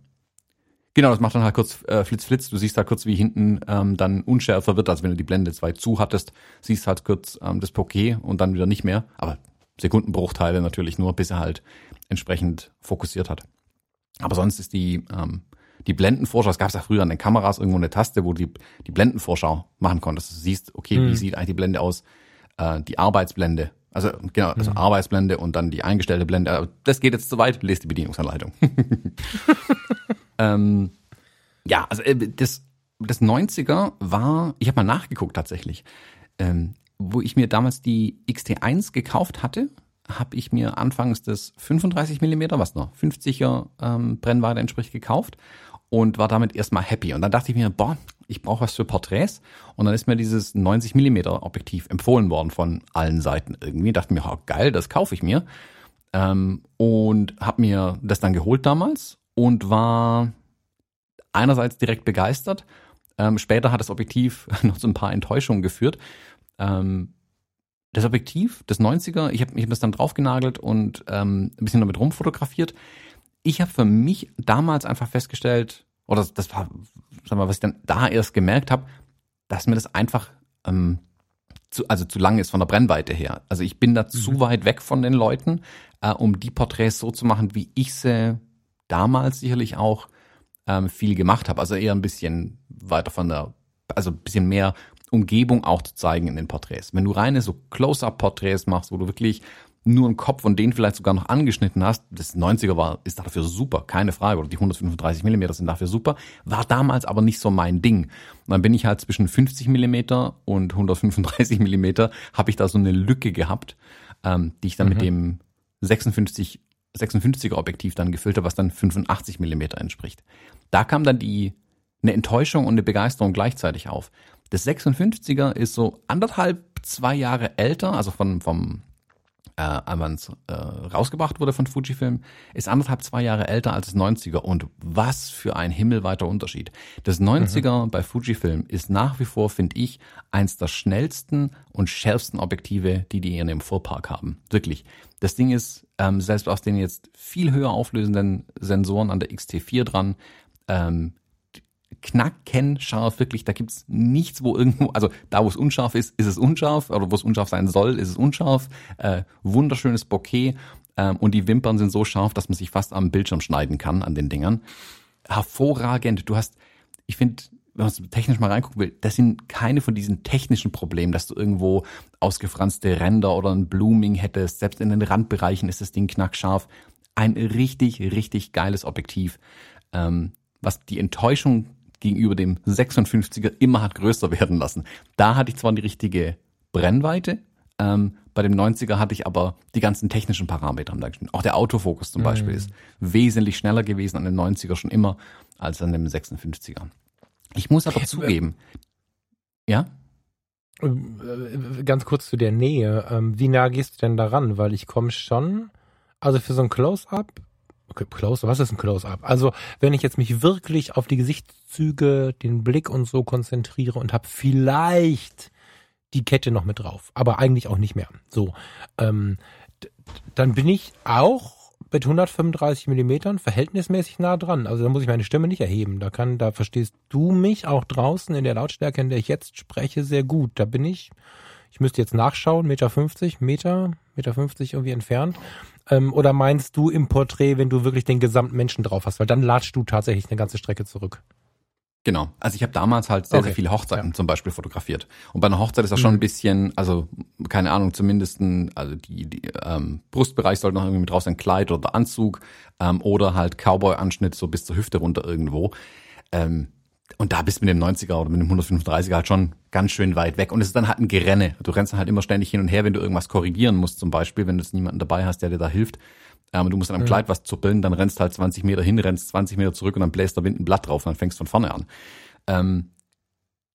Genau, das macht dann halt kurz äh, Flitz, Flitz. Du siehst halt kurz, wie hinten ähm, dann unschärfer wird, als wenn du die Blende zwei zu hattest. Siehst halt kurz ähm, das Bokeh und dann wieder nicht mehr. Aber Sekundenbruchteile natürlich nur, bis er halt entsprechend fokussiert hat. Aber sonst ist die, ähm, die Blendenvorschau, es gab ja früher an den Kameras irgendwo eine Taste, wo du die, die Blendenvorschau machen konntest. Du siehst, okay, Mhm. wie sieht eigentlich die Blende aus? Äh, die Arbeitsblende. Also genau, also Arbeitsblende und dann die eingestellte Blende. Aber Das geht jetzt zu weit, lest die Bedienungsanleitung. ähm, ja, also äh, das, das 90er war, ich habe mal nachgeguckt tatsächlich, ähm, wo ich mir damals die XT1 gekauft hatte, habe ich mir anfangs das 35 Millimeter, was noch 50er ähm, Brennweite entspricht, gekauft und war damit erstmal happy. Und dann dachte ich mir, boah, ich brauche was für Porträts. Und dann ist mir dieses 90 Millimeter Objektiv empfohlen worden von allen Seiten irgendwie. Dachte mir, oh, geil, das kaufe ich mir. Ähm, und habe mir das dann geholt damals und war einerseits direkt begeistert. Ähm, später hat das Objektiv noch zu ein paar Enttäuschungen geführt. Ähm, das Objektiv, das 90er, ich habe ich hab das dann draufgenagelt und ähm, ein bisschen damit rumfotografiert. Ich habe für mich damals einfach festgestellt, oder das, war, sag mal, was ich dann da erst gemerkt habe, dass mir das einfach ähm, zu, also zu lang ist von der Brennweite her. Also ich bin da zu weit weg von den Leuten, äh, um die Porträts so zu machen, wie ich sie damals sicherlich auch ähm, viel gemacht habe. Also eher ein bisschen weiter von der, also ein bisschen mehr Umgebung auch zu zeigen in den Porträts. Wenn du reine so Close-Up-Porträts machst, wo du wirklich nur einen Kopf und den vielleicht sogar noch angeschnitten hast, das 90er war, ist dafür super, keine Frage, oder die 135 Millimeter sind dafür super, war damals aber nicht so mein Ding. Und dann bin ich halt zwischen 50 Millimeter und 135 Millimeter, habe ich da so eine Lücke gehabt, ähm, die ich dann mit dem 56 56er Objektiv dann gefüllt habe, was dann 85 Millimeter entspricht. Da kam dann die eine Enttäuschung und eine Begeisterung gleichzeitig auf. Das 56er ist so anderthalb, zwei Jahre älter, also von, vom, äh, es äh, rausgebracht wurde von Fujifilm, ist anderthalb, zwei Jahre älter als das 90er. Und was für ein himmelweiter Unterschied. Das 90er bei Fujifilm ist nach wie vor, finde ich, eins der schnellsten und schärfsten Objektive, die die in dem Fullpark haben. Wirklich. Das Ding ist, ähm, selbst aus den jetzt viel höher auflösenden Sensoren an der XT4 dran, ähm, knacken scharf, wirklich, da gibt's nichts, wo irgendwo, also da, wo es unscharf ist, ist es unscharf, oder wo es unscharf sein soll, ist es unscharf. Äh, wunderschönes Bokeh ähm, und die Wimpern sind so scharf, dass man sich fast am Bildschirm schneiden kann an den Dingern. Hervorragend. Du hast, ich finde, wenn man so technisch mal reingucken will, das sind keine von diesen technischen Problemen, dass du irgendwo ausgefranste Ränder oder ein Blooming hättest. Selbst in den Randbereichen ist das Ding knackscharf. Ein richtig, richtig geiles Objektiv, ähm, was die Enttäuschung gegenüber dem 56er immer hat größer werden lassen. Da hatte ich zwar die richtige Brennweite, ähm, bei dem 90er hatte ich aber die ganzen technischen Parameter. Auch der Autofokus zum Beispiel ist wesentlich schneller gewesen an dem 90er schon immer als an dem 56er. Ich muss aber zugeben, ja, Äh, Ganz kurz zu der Nähe. Ähm, Wie nah gehst du denn daran? Weil ich komme schon, also für so ein Close-Up, Close, was ist ein Close-Up? Also wenn ich jetzt mich wirklich auf die Gesichtszüge, den Blick und so konzentriere und habe vielleicht die Kette noch mit drauf, aber eigentlich auch nicht mehr. So, ähm, dann bin ich auch mit 135 Millimetern verhältnismäßig nah dran. Also da muss ich meine Stimme nicht erheben. Da kann, da verstehst du mich auch draußen in der Lautstärke, in der ich jetzt spreche, sehr gut. Da bin ich, ich müsste jetzt nachschauen, Meter 50, Meter, Meter 50 irgendwie entfernt. Ähm, oder meinst du im Porträt, wenn du wirklich den gesamten Menschen drauf hast? Weil dann latschst du tatsächlich eine ganze Strecke zurück. Genau. Also ich habe damals halt sehr, Okay. sehr viele Hochzeiten Ja. zum Beispiel fotografiert. Und bei einer Hochzeit ist das schon Mhm. ein bisschen, also keine Ahnung, zumindest ein, also die, die ähm, Brustbereich sollte noch irgendwie mit raus, ein Kleid oder Anzug ähm, oder halt Cowboy-Anschnitt so bis zur Hüfte runter irgendwo. Ähm, und da bist du mit dem 90er oder mit dem 135er halt schon ganz schön weit weg. Und es ist dann halt ein Gerenne. Du rennst dann halt immer ständig hin und her, wenn du irgendwas korrigieren musst, zum Beispiel, wenn du jetzt niemanden dabei hast, der dir da hilft. Ähm, du musst an einem Mhm. Kleid was zuppeln, dann rennst halt 20 Meter hin, rennst 20 Meter zurück und dann bläst der Wind ein Blatt drauf und dann fängst von vorne an. Ähm,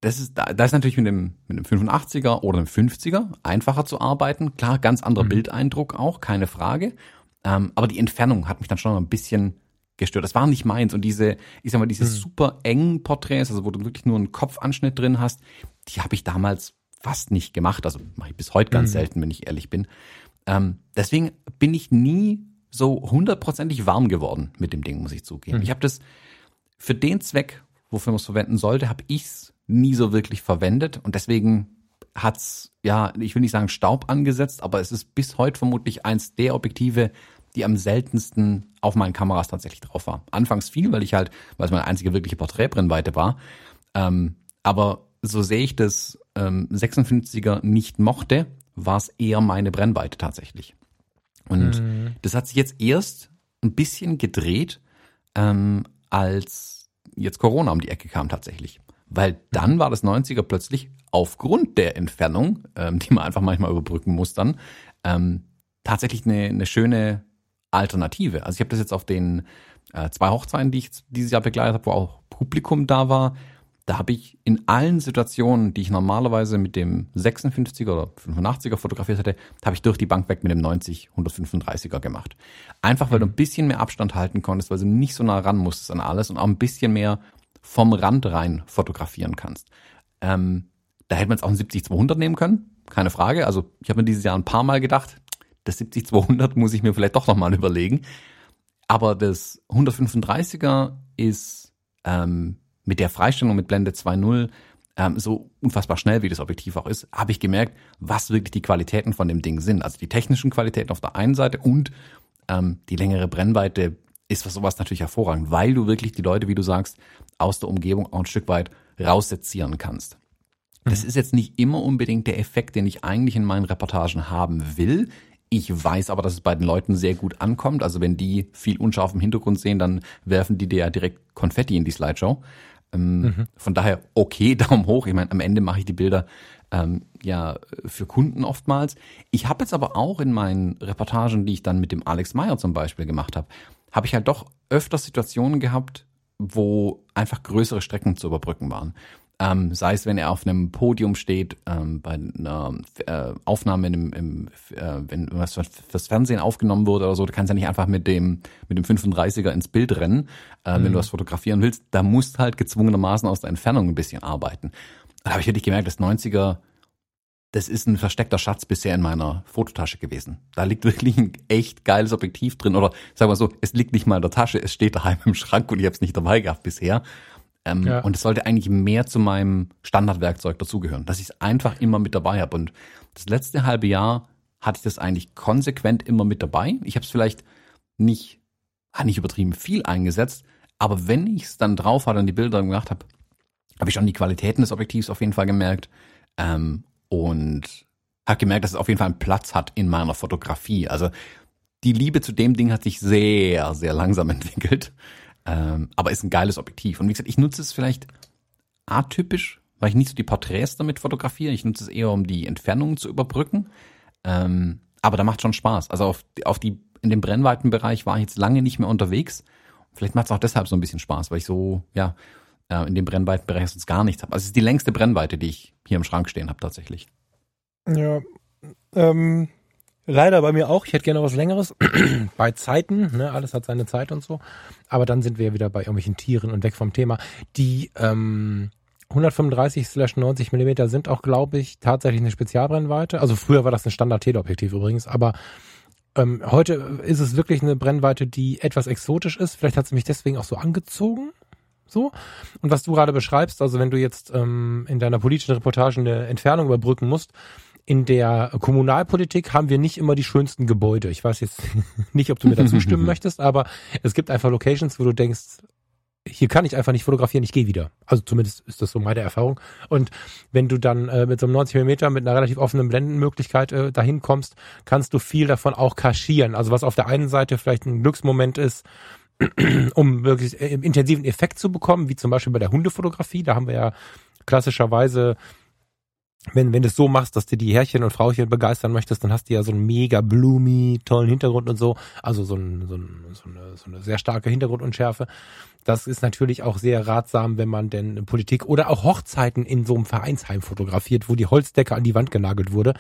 das ist, da, da ist natürlich mit dem, mit dem 85er oder dem 50er einfacher zu arbeiten. Klar, ganz anderer Mhm. Bildeindruck auch, keine Frage. Ähm, aber die Entfernung hat mich dann schon ein bisschen gestört. Das war nicht meins. Und diese, ich sag mal, diese Mhm. super engen Porträts, also wo du wirklich nur einen Kopfanschnitt drin hast, die habe ich damals fast nicht gemacht. Also mache ich bis heute ganz Mhm. selten, wenn ich ehrlich bin. Ähm, deswegen bin ich nie so hundertprozentig warm geworden mit dem Ding, muss ich zugeben. Mhm. Ich habe das für den Zweck, wofür man es verwenden sollte, habe ich's nie so wirklich verwendet und deswegen hat's ja, ich will nicht sagen Staub angesetzt, aber es ist bis heute vermutlich eins der Objektive, die am seltensten auf meinen Kameras tatsächlich drauf war. Anfangs viel, weil ich halt, weil es meine einzige wirkliche Porträtbrennweite war. Ähm, aber so sehr ich das ähm, 56er nicht mochte, war es eher meine Brennweite tatsächlich. Und Mhm. das hat sich jetzt erst ein bisschen gedreht, ähm, als jetzt Corona um die Ecke kam tatsächlich. Weil dann war das 90er plötzlich aufgrund der Entfernung, ähm, die man einfach manchmal überbrücken muss dann, ähm, tatsächlich eine, eine schöne Alternative. Also ich habe das jetzt auf den äh, zwei Hochzeiten, die ich dieses Jahr begleitet habe, wo auch Publikum da war, da habe ich in allen Situationen, die ich normalerweise mit dem 56er oder 85er fotografiert hätte, habe ich durch die Bank weg mit dem 90, 135er gemacht. Einfach weil du ein bisschen mehr Abstand halten konntest, weil du nicht so nah ran musstest an alles und auch ein bisschen mehr vom Rand rein fotografieren kannst. Ähm, da hätte man jetzt auch ein 70-200 nehmen können, keine Frage. Also ich habe mir dieses Jahr ein paar Mal gedacht, das 70-200 muss ich mir vielleicht doch nochmal überlegen. Aber das 135er ist ähm, mit der Freistellung mit Blende 2.0 ähm, so unfassbar schnell, wie das Objektiv auch ist, habe ich gemerkt, was wirklich die Qualitäten von dem Ding sind. Also die technischen Qualitäten auf der einen Seite und ähm, die längere Brennweite ist für sowas natürlich hervorragend, weil du wirklich die Leute, wie du sagst, aus der Umgebung auch ein Stück weit raussezieren kannst. Das ist jetzt nicht immer unbedingt der Effekt, den ich eigentlich in meinen Reportagen haben will. Ich weiß aber, dass es bei den Leuten sehr gut ankommt. Also wenn die viel unscharf im Hintergrund sehen, dann werfen die dir ja direkt Konfetti in die Slideshow. Ähm, Von daher okay, Daumen hoch. Ich meine, am Ende mache ich die Bilder ähm, ja für Kunden oftmals. Ich habe jetzt aber auch in meinen Reportagen, die ich dann mit dem Alex Meyer zum Beispiel gemacht habe, habe ich halt doch öfter Situationen gehabt, wo einfach größere Strecken zu überbrücken waren. Ähm, sei es, wenn er auf einem Podium steht, ähm, bei einer äh, Aufnahme in einem, im, äh, wenn was fürs Fernsehen aufgenommen wurde oder so, du kannst ja nicht einfach mit dem mit dem 35er ins Bild rennen, äh, wenn du was fotografieren willst. Da musst halt gezwungenermaßen aus der Entfernung ein bisschen arbeiten. Da habe ich wirklich gemerkt, das 90er, das ist ein versteckter Schatz bisher in meiner Fototasche gewesen. Da liegt wirklich ein echt geiles Objektiv drin. Oder sagen wir so, es liegt nicht mal in der Tasche, es steht daheim im Schrank und ich habe es nicht dabei gehabt bisher. Ähm, Ja. Und es sollte eigentlich mehr zu meinem Standardwerkzeug dazugehören, dass ich es einfach immer mit dabei habe. Und das letzte halbe Jahr hatte ich das eigentlich konsequent immer mit dabei. Ich habe es vielleicht nicht, ah, nicht übertrieben viel eingesetzt, aber wenn ich es dann drauf hatte und die Bilder gemacht habe, habe ich schon die Qualitäten des Objektivs auf jeden Fall gemerkt ähm, und habe gemerkt, dass es auf jeden Fall einen Platz hat in meiner Fotografie. Also die Liebe zu dem Ding hat sich sehr, sehr langsam entwickelt, ähm, aber ist ein geiles Objektiv. Und wie gesagt, ich nutze es vielleicht atypisch, weil ich nicht so die Porträts damit fotografiere. Ich nutze es eher, um die Entfernungen zu überbrücken. Ähm, aber da macht schon Spaß. Also auf, auf die, in dem Brennweitenbereich war ich jetzt lange nicht mehr unterwegs. Vielleicht macht es auch deshalb so ein bisschen Spaß, weil ich so, ja, äh, in dem Brennweitenbereich sonst gar nichts habe. Also es ist die längste Brennweite, die ich hier im Schrank stehen habe tatsächlich. Ja, ähm, leider bei mir auch. Ich hätte gerne was Längeres. bei Zeiten, ne, alles hat seine Zeit und so. Aber dann sind wir ja wieder bei irgendwelchen Tieren und weg vom Thema. Die ähm, 135/90 Millimeter sind auch, glaube ich, tatsächlich eine Spezialbrennweite. Also früher war das ein Standard-Teleobjektiv übrigens, aber ähm, heute ist es wirklich eine Brennweite, die etwas exotisch ist. Vielleicht hat sie mich deswegen auch so angezogen. So. Und was du gerade beschreibst, also wenn du jetzt ähm, in deiner politischen Reportage eine Entfernung überbrücken musst, in der Kommunalpolitik haben wir nicht immer die schönsten Gebäude. Ich weiß jetzt nicht, ob du mir da zustimmen möchtest, aber es gibt einfach Locations, wo du denkst, hier kann ich einfach nicht fotografieren, ich gehe wieder. Also zumindest ist das so meine Erfahrung. Und wenn du dann äh, mit so einem 90 mm mit einer relativ offenen Blendenmöglichkeit äh, dahin kommst, kannst du viel davon auch kaschieren. Also was auf der einen Seite vielleicht ein Glücksmoment ist, um wirklich äh, intensiven Effekt zu bekommen, wie zum Beispiel bei der Hundefotografie. Da haben wir ja klassischerweise wenn, wenn du es so machst, dass du die Herrchen und Frauchen begeistern möchtest, dann hast du ja so einen mega bloomy, tollen Hintergrund und so. Also so, ein, so, ein, so, eine, so eine sehr starke Hintergrundunschärfe. Das ist natürlich auch sehr ratsam, wenn man denn Politik oder auch Hochzeiten in so einem Vereinsheim fotografiert, wo die Holzdecke an die Wand genagelt wurde.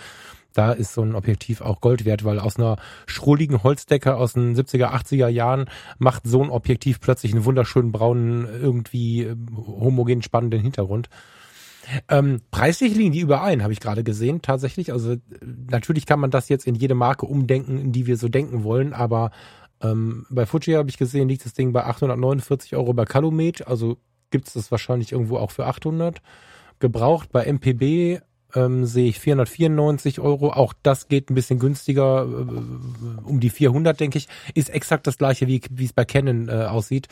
Da ist so ein Objektiv auch Gold wert, weil aus einer schrulligen Holzdecke aus den 70er, 80er Jahren macht so ein Objektiv plötzlich einen wunderschönen braunen, irgendwie äh, homogen spannenden Hintergrund. Ähm, preislich liegen die überein, habe ich gerade gesehen, tatsächlich. Also natürlich kann man das jetzt in jede Marke umdenken, in die wir so denken wollen, aber ähm, bei Fuji habe ich gesehen, liegt das Ding bei 849 Euro bei Calumet, also gibt es das wahrscheinlich irgendwo auch für 800. Gebraucht bei MPB ähm, sehe ich 494 Euro. Auch das geht ein bisschen günstiger, äh, um die 400, denke ich. Ist exakt das gleiche, wie wie es bei Canon äh, aussieht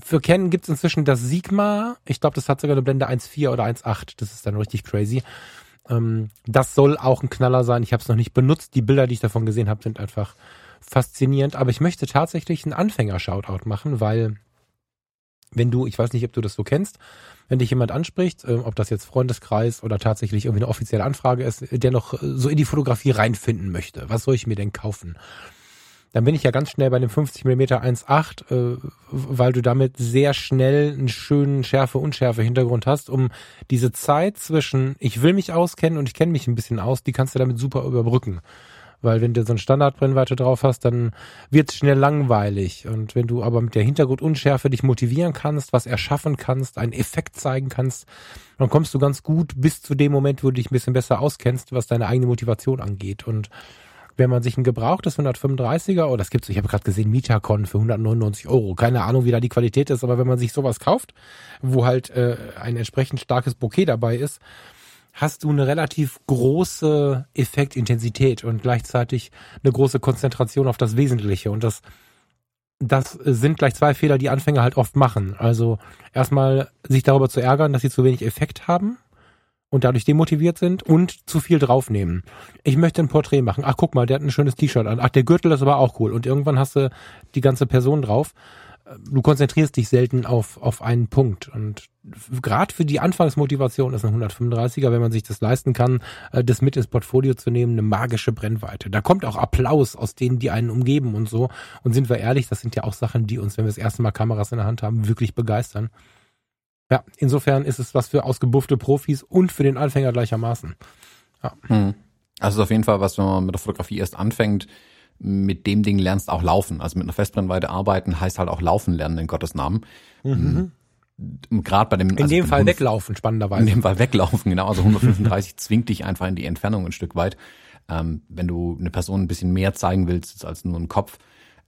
für Canon gibt es inzwischen das Sigma. Ich glaube, das hat sogar eine Blende 1.4 oder 1.8. Das ist dann richtig crazy. Ähm, das soll auch ein Knaller sein. Ich habe es noch nicht benutzt. Die Bilder, die ich davon gesehen habe, sind einfach faszinierend. Aber ich möchte tatsächlich einen Anfänger-Shoutout machen, weil wenn du, ich weiß nicht, ob du das so kennst, wenn dich jemand anspricht, äh, ob das jetzt Freundeskreis oder tatsächlich irgendwie eine offizielle Anfrage ist, der noch so in die Fotografie reinfinden möchte. Was soll ich mir denn kaufen? Dann bin ich ja ganz schnell bei dem 50 mm 1.8, äh, weil du damit sehr schnell einen schönen Schärfe-Unschärfe-Hintergrund hast, um diese Zeit zwischen ich will mich auskennen und ich kenne mich ein bisschen aus, die kannst du damit super überbrücken. Weil wenn du so eine Standardbrennweite drauf hast, dann wird es schnell langweilig. Und wenn du aber mit der Hintergrundunschärfe dich motivieren kannst, was erschaffen kannst, einen Effekt zeigen kannst, dann kommst du ganz gut bis zu dem Moment, wo du dich ein bisschen besser auskennst, was deine eigene Motivation angeht. Und wenn man sich ein gebrauchtes 135er, oder das gibt's, ich habe gerade gesehen, Mitacon für 199 Euro, keine Ahnung, wie da die Qualität ist, aber wenn man sich sowas kauft, wo halt äh, ein entsprechend starkes Bouquet dabei ist, hast du eine relativ große Effektintensität und gleichzeitig eine große Konzentration auf das Wesentliche. Und das, das sind gleich zwei Fehler, die Anfänger halt oft machen. Also erstmal sich darüber zu ärgern, dass sie zu wenig Effekt haben und dadurch demotiviert sind und zu viel draufnehmen. Ich möchte ein Porträt machen. Ach, guck mal, der hat ein schönes T-Shirt an. Ach, der Gürtel ist aber auch cool. Und irgendwann hast du die ganze Person drauf. Du konzentrierst dich selten auf, auf einen Punkt. Und gerade für die Anfangsmotivation ist ein 135er, wenn man sich das leisten kann, äh, das mit ins Portfolio zu nehmen, eine magische Brennweite. Da kommt auch Applaus aus denen, die einen umgeben und so. Und sind wir ehrlich, das sind ja auch Sachen, die uns, wenn wir das erste Mal Kameras in der Hand haben, wirklich begeistern. Ja, insofern ist es was für ausgebuffte Profis und für den Anfänger gleichermaßen. Ja. Hm. Also ist auf jeden Fall was, wenn man mit der Fotografie erst anfängt, mit dem Ding lernst auch laufen. Also mit einer Festbrennweite arbeiten heißt halt auch laufen lernen in Gottes Namen. Mhm. Hm. Gerade bei dem in also dem Fall weglaufen spannenderweise. In dem Fall weglaufen genau. Also 135 zwingt dich einfach in die Entfernung ein Stück weit. Ähm, wenn du eine Person ein bisschen mehr zeigen willst als nur einen Kopf,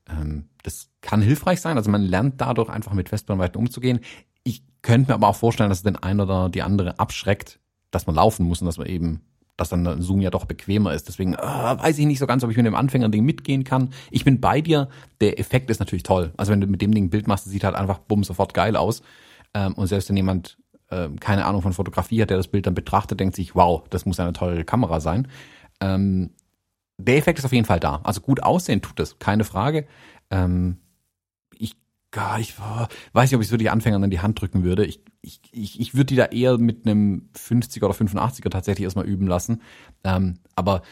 ähm, das kann hilfreich sein. Also man lernt dadurch einfach mit Festbrennweiten umzugehen. Könnte mir aber auch vorstellen, dass es den einen oder die andere abschreckt, dass man laufen muss und dass man eben, dass dann Zoom ja doch bequemer ist. Deswegen äh, weiß ich nicht so ganz, ob ich mit dem Anfänger-Ding mitgehen kann. Ich bin bei dir. Der Effekt ist natürlich toll. Also wenn du mit dem Ding ein Bild machst, sieht halt einfach bumm sofort geil aus. Ähm, und selbst wenn jemand äh, keine Ahnung von Fotografie hat, der das Bild dann betrachtet, denkt sich, wow, das muss eine teure Kamera sein. Ähm, der Effekt ist auf jeden Fall da. Also gut aussehen tut es, keine Frage. Ähm, gar, ich weiß nicht, ob ich so die Anfänger an die Hand drücken würde. Ich, ich, ich, ich würde die da eher mit einem 50er oder 85er tatsächlich erstmal üben lassen. Ähm, aber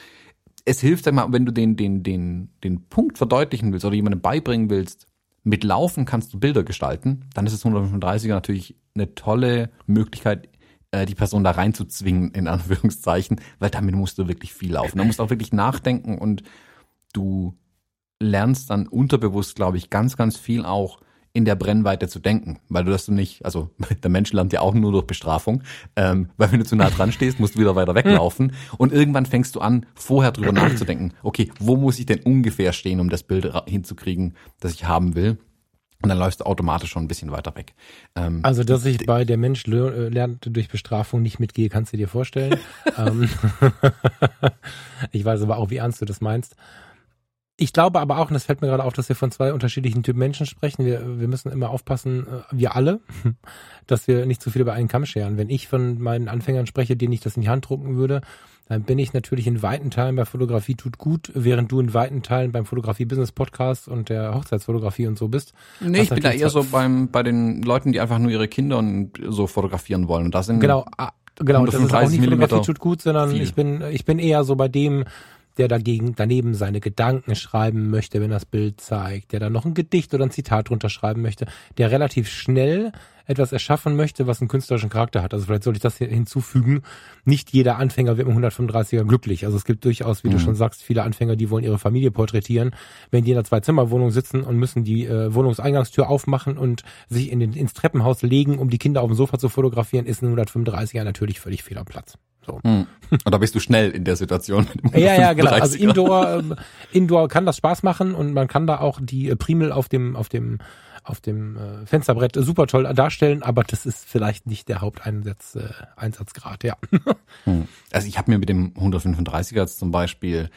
es hilft, sag mal, wenn du den, den, den, den Punkt verdeutlichen willst oder jemandem beibringen willst, mit Laufen kannst du Bilder gestalten, dann ist das 135er natürlich eine tolle Möglichkeit, äh, die Person da reinzuzwingen, in Anführungszeichen, weil damit musst du wirklich viel laufen. Da musst du auch wirklich nachdenken und du lernst dann unterbewusst, glaube ich, ganz, ganz viel auch in der Brennweite zu denken, weil du das nicht, also der Mensch lernt ja auch nur durch Bestrafung, ähm, weil wenn du zu nah dran stehst, musst du wieder weiter weglaufen und irgendwann fängst du an, vorher drüber nachzudenken, okay, wo muss ich denn ungefähr stehen, um das Bild hinzukriegen, das ich haben will? Und dann läufst du automatisch schon ein bisschen weiter weg. Ähm, also, dass ich bei der Mensch äh, lernt durch Bestrafung nicht mitgehe, kannst du dir vorstellen. Ähm, ich weiß aber auch, wie ernst du das meinst. Ich glaube aber auch, und das fällt mir gerade auf, dass wir von zwei unterschiedlichen Typen Menschen sprechen. Wir, wir müssen immer aufpassen, äh, wir alle, dass wir nicht zu viel über einen Kamm scheren. Wenn ich von meinen Anfängern spreche, denen ich das in die Hand drucken würde, dann bin ich natürlich in weiten Teilen bei Fotografie tut gut, während du in weiten Teilen beim Fotografie Business Podcast und der Hochzeitsfotografie und so bist. Nee, ich bin da eher so beim, bei den Leuten, die einfach nur ihre Kinder und so fotografieren wollen. Und das sind genau, ah, genau, das ist auch nicht Fotografie tut gut, sondern viel. ich bin, ich bin eher so bei dem, der dagegen daneben seine Gedanken schreiben möchte, wenn das Bild zeigt, der dann noch ein Gedicht oder ein Zitat drunter schreiben möchte, der relativ schnell etwas erschaffen möchte, was einen künstlerischen Charakter hat. Also vielleicht sollte ich das hier hinzufügen. Nicht jeder Anfänger wird mit 135er glücklich. Also es gibt durchaus, wie mhm. du schon sagst, viele Anfänger, die wollen ihre Familie porträtieren. Wenn die in einer Zwei-Zimmer-Wohnung sitzen und müssen die äh, Wohnungseingangstür aufmachen und sich in den, ins Treppenhaus legen, um die Kinder auf dem Sofa zu fotografieren, ist ein 135er natürlich völlig fehl am Platz. So. Hm. Und da bist du schnell in der Situation. ja, ja, genau. Also Indoor, äh, Indoor kann das Spaß machen und man kann da auch die äh, Primel auf dem, auf dem auf dem äh, Fensterbrett super toll darstellen, aber das ist vielleicht nicht der Haupteinsatz, äh, Einsatzgrad, ja. Hm. Also ich habe mir mit dem 135er zum Beispiel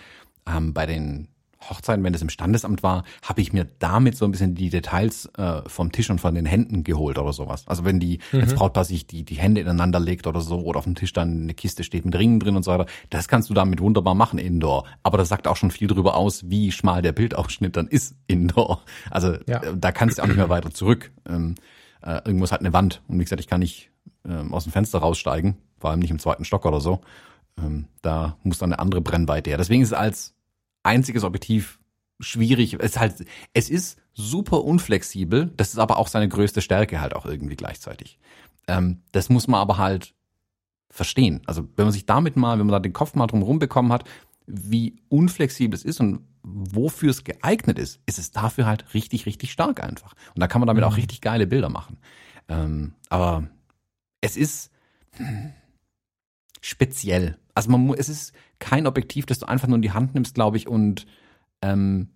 ähm, bei den Hochzeiten, wenn das im Standesamt war, habe ich mir damit so ein bisschen die Details äh, vom Tisch und von den Händen geholt oder sowas. Also wenn die mhm. als Brautpaar sich die, die Hände ineinander legt oder so oder auf dem Tisch dann eine Kiste steht mit Ringen drin und so weiter, das kannst du damit wunderbar machen indoor. Aber das sagt auch schon viel darüber aus, wie schmal der Bildausschnitt dann ist indoor. Also ja. äh, da kannst du auch nicht mehr weiter zurück. Ähm, äh, irgendwo ist halt eine Wand. Und wie gesagt, ich kann nicht ähm, aus dem Fenster raussteigen, vor allem nicht im zweiten Stock oder so. Ähm, da muss dann eine andere Brennweite her. Deswegen ist es als einziges Objektiv schwierig. Es ist halt, es ist super unflexibel. Das ist aber auch seine größte Stärke halt auch irgendwie gleichzeitig. Ähm, das muss man aber halt verstehen. Also wenn man sich damit mal, wenn man da den Kopf mal drum rumbekommen hat, wie unflexibel es ist und wofür es geeignet ist, ist es dafür halt richtig, richtig stark einfach. Und da kann man damit mhm. auch richtig geile Bilder machen. Ähm, aber es ist speziell. Also man es ist kein Objektiv, das du einfach nur in die Hand nimmst, glaube ich, und ähm,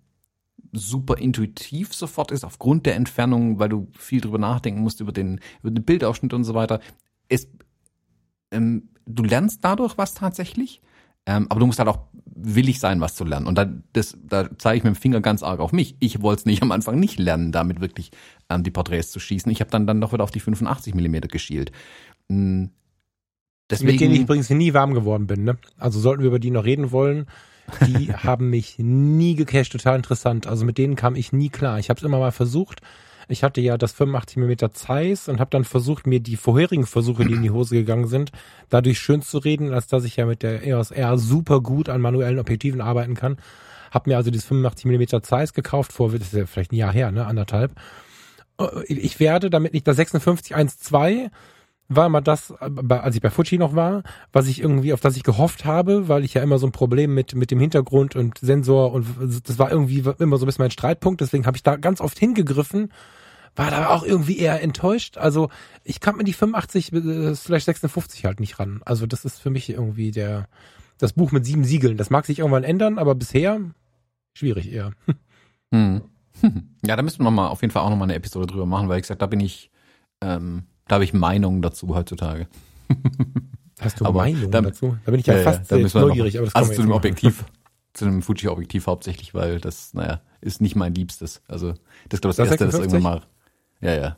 super intuitiv sofort ist, aufgrund der Entfernung, weil du viel drüber nachdenken musst über den, über den Bildausschnitt und so weiter. Es, ähm, du lernst dadurch was tatsächlich, ähm, aber du musst halt auch willig sein, was zu lernen. Und da, das, da zeige ich mit dem Finger ganz arg auf mich. Ich wollte es nicht am Anfang nicht lernen, damit wirklich ähm, die Porträts zu schießen. Ich habe dann, dann noch wieder auf die 85 Millimeter geschielt. Hm, Deswegen, mit denen ich übrigens nie warm geworden bin. Ne? Also sollten wir über die noch reden wollen, die haben mich nie gecached, total interessant. Also mit denen kam ich nie klar. Ich habe es immer mal versucht. Ich hatte ja das 85 mm Zeiss und habe dann versucht, mir die vorherigen Versuche, die in die Hose gegangen sind, dadurch schön zu reden, als dass ich ja mit der EOS R super gut an manuellen Objektiven arbeiten kann. Hab mir also dieses 85 mm Zeiss gekauft, vor, das ist ja vielleicht ein Jahr her, ne, anderthalb. Äh, ich werde damit nicht das 5612 war immer das, als ich bei Fuji noch war, was ich irgendwie, auf das ich gehofft habe, weil ich ja immer so ein Problem mit, mit dem Hintergrund und Sensor und das war irgendwie immer so ein bisschen mein Streitpunkt, deswegen habe ich da ganz oft hingegriffen, war da auch irgendwie eher enttäuscht. Also ich kam mit die 85, äh, vielleicht 56 halt nicht ran. Also das ist für mich irgendwie der, das Buch mit sieben Siegeln. Das mag sich irgendwann ändern, aber bisher schwierig eher. Hm. Ja, da müssen wir mal auf jeden Fall auch noch mal eine Episode drüber machen, weil ich gesagt, da bin ich ähm, da habe ich Meinungen dazu heutzutage. Hast du aber Meinungen da, dazu? Da bin ich ja, ja fast ja, neugierig. aber das also zu dem Objektiv, zu dem Fuji-Objektiv hauptsächlich, weil das, naja, ist nicht mein Liebstes. Also das ist glaube ich das, das erste, das irgendwann mal. Ja, ja.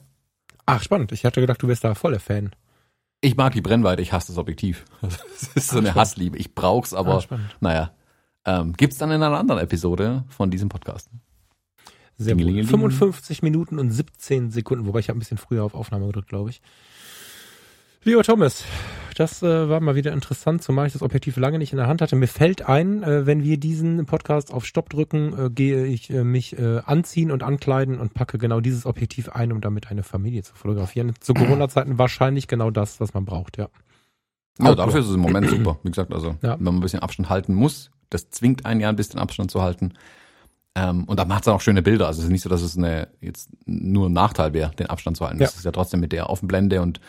Ach, spannend. Ich hatte gedacht, du wärst da voller Fan. Ich mag die Brennweite, ich hasse das Objektiv. Das ist so Ach, eine spannend. Hassliebe. Ich brauch's, aber Ach, naja. Ähm, gibt's dann in einer anderen Episode von diesem Podcast. Sehr gut. 55 Minuten und 17 Sekunden, wobei ich habe ein bisschen früher auf Aufnahme gedrückt, glaube ich. Lieber Thomas, das äh, war mal wieder interessant, zumal ich das Objektiv lange nicht in der Hand hatte. Mir fällt ein, äh, wenn wir diesen Podcast auf Stopp drücken, äh, gehe ich äh, mich äh, anziehen und ankleiden und packe genau dieses Objektiv ein, um damit eine Familie zu fotografieren. Zu Corona-Zeiten wahrscheinlich genau das, was man braucht, ja. Ja, dafür ist es im Moment super. Wie gesagt, also ja. wenn man ein bisschen Abstand halten muss, das zwingt einen ja ein bisschen Abstand zu halten. Ähm, und da macht es dann auch schöne Bilder. Also es ist nicht so, dass es eine, jetzt nur ein Nachteil wäre, den Abstand zu halten. Ja. Das ist ja trotzdem mit der Offenblende und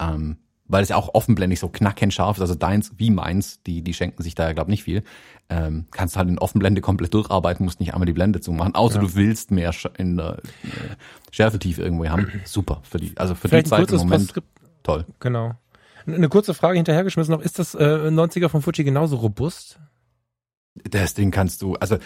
ähm, weil es ja auch offenblendig so knackend scharf ist, also deins wie meins, die, die schenken sich da ja, glaube nicht viel, ähm, kannst halt in Offenblende komplett durcharbeiten, musst nicht einmal die Blende zumachen, außer ja. du willst mehr in der äh, Schärfetiefe irgendwo haben. Super, für die, also für Vielleicht die Zeit im Moment Postskript. toll. Genau. Eine kurze Frage hinterhergeschmissen noch, ist das äh, 90er von Fuji genauso robust? Das Ding kannst du, also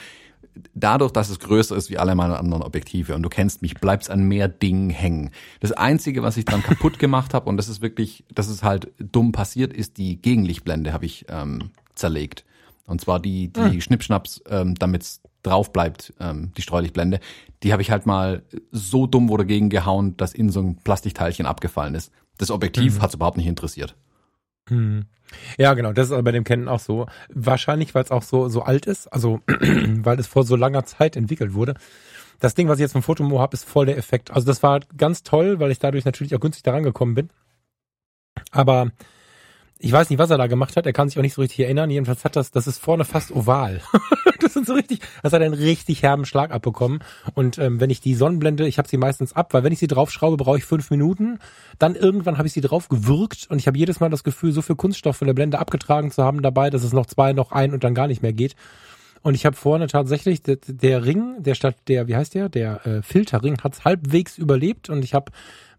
dadurch, dass es größer ist wie alle meine anderen Objektive und du kennst mich, bleibt's an mehr Dingen hängen. Das Einzige, was ich dran kaputt gemacht habe, und das ist wirklich, das ist halt dumm passiert, ist die Gegenlichtblende habe ich ähm, zerlegt. Und zwar die, die hm. Schnippschnaps, ähm, damit's drauf bleibt, ähm, die Streulichtblende, die habe ich halt mal so dumm wurde dagegen gehauen, dass in so ein Plastikteilchen abgefallen ist. Das Objektiv mhm. hat's überhaupt nicht interessiert. Hm. Ja, genau, das ist aber bei dem Canon auch so. Wahrscheinlich, weil es auch so, so alt ist, also weil es vor so langer Zeit entwickelt wurde. Das Ding, was ich jetzt vom Fotomo habe, ist voll der Effekt. Also das war ganz toll, weil ich dadurch natürlich auch günstig daran gekommen bin. Aber ich weiß nicht, was er da gemacht hat. Er kann sich auch nicht so richtig erinnern. Jedenfalls hat das, das ist vorne fast oval. das ist so richtig, das hat einen richtig herben Schlag abbekommen. Und ähm, wenn ich die Sonnenblende, ich habe sie meistens ab, weil wenn ich sie draufschraube, brauche ich fünf Minuten. Dann irgendwann habe ich sie drauf gewürgt und ich habe jedes Mal das Gefühl, so viel Kunststoff von der Blende abgetragen zu haben dabei, dass es noch zwei, noch ein und dann gar nicht mehr geht. Und ich habe vorne tatsächlich der, der Ring, der statt der, wie heißt der, der äh, Filterring, hat's halbwegs überlebt und ich habe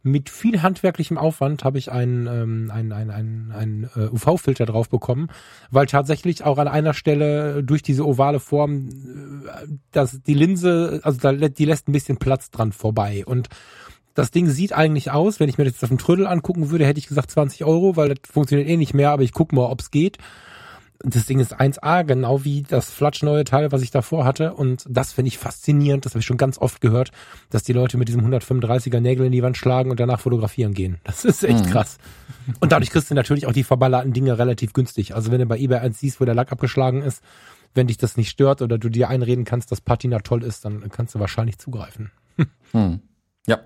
mit viel handwerklichem Aufwand habe ich einen, ähm, einen, einen, einen, einen äh, UV-Filter drauf bekommen, weil tatsächlich auch an einer Stelle durch diese ovale Form, äh, dass die Linse, also da, die lässt ein bisschen Platz dran vorbei. Und das Ding sieht eigentlich aus, wenn ich mir das auf dem Trödel angucken würde, hätte ich gesagt 20 Euro, weil das funktioniert eh nicht mehr, aber ich gucke mal, ob es geht das Ding ist 1A, genau wie das flatschneue Teil, was ich davor hatte. Und das finde ich faszinierend. Das habe ich schon ganz oft gehört, dass die Leute mit diesem 135er Nägel in die Wand schlagen und danach fotografieren gehen. Das ist echt mhm. krass. Und dadurch kriegst du natürlich auch die verballerten Dinge relativ günstig. Also wenn du bei eBay eins siehst, wo der Lack abgeschlagen ist, wenn dich das nicht stört oder du dir einreden kannst, dass Patina toll ist, dann kannst du wahrscheinlich zugreifen. Hm. Ja,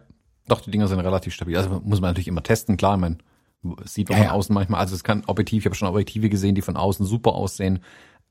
doch, die Dinger sind relativ stabil. Also muss man natürlich immer testen. Klar, ich meine, Sieht man ja, von außen manchmal, also es kann Objektiv, ich habe schon Objektive gesehen, die von außen super aussehen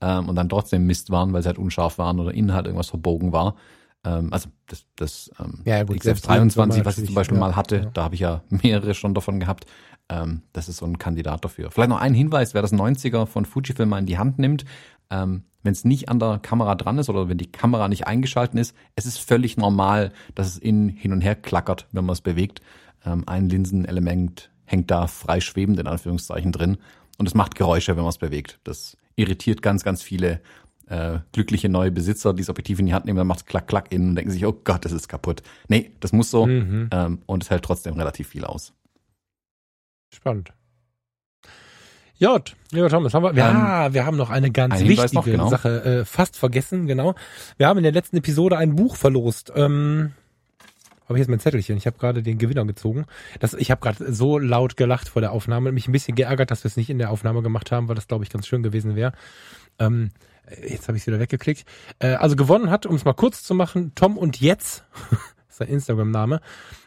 ähm, und dann trotzdem Mist waren, weil sie halt unscharf waren oder innen halt irgendwas verbogen war. Ähm, also das, das ähm, ja, gut, XF 23, was ich zum Beispiel ja, mal hatte, ja. da habe ich ja mehrere schon davon gehabt. Ähm, das ist so ein Kandidat dafür. Vielleicht noch ein Hinweis, wer das 90er von Fujifilm mal in die Hand nimmt, ähm, wenn es nicht an der Kamera dran ist oder wenn die Kamera nicht eingeschalten ist, es ist völlig normal, dass es innen hin und her klackert, wenn man es bewegt. Ähm, ein Linsenelement hängt da frei schwebend in Anführungszeichen drin und es macht Geräusche, wenn man es bewegt. Das irritiert ganz, ganz viele äh, glückliche neue Besitzer, die das Objektiv in die Hand nehmen, dann macht es klack, klack innen und denken sich, oh Gott, das ist kaputt. Nee, das muss so mhm. ähm, und es hält trotzdem relativ viel aus. Spannend. Jod, lieber Thomas, haben wir, ähm, ja, wir haben noch eine ganz ein wichtige noch, genau. Sache äh, fast vergessen, genau. Wir haben in der letzten Episode ein Buch verlost. Ähm, aber hier ist mein Zettelchen. Ich habe gerade den Gewinner gezogen. Das, ich habe gerade so laut gelacht vor der Aufnahme. Mich ein bisschen geärgert, dass wir es nicht in der Aufnahme gemacht haben, weil das, glaube ich, ganz schön gewesen wäre. Ähm, jetzt habe ich es wieder weggeklickt. Äh, also gewonnen hat, um es mal kurz zu machen, Tom und Jetzt. sein Instagram-Name.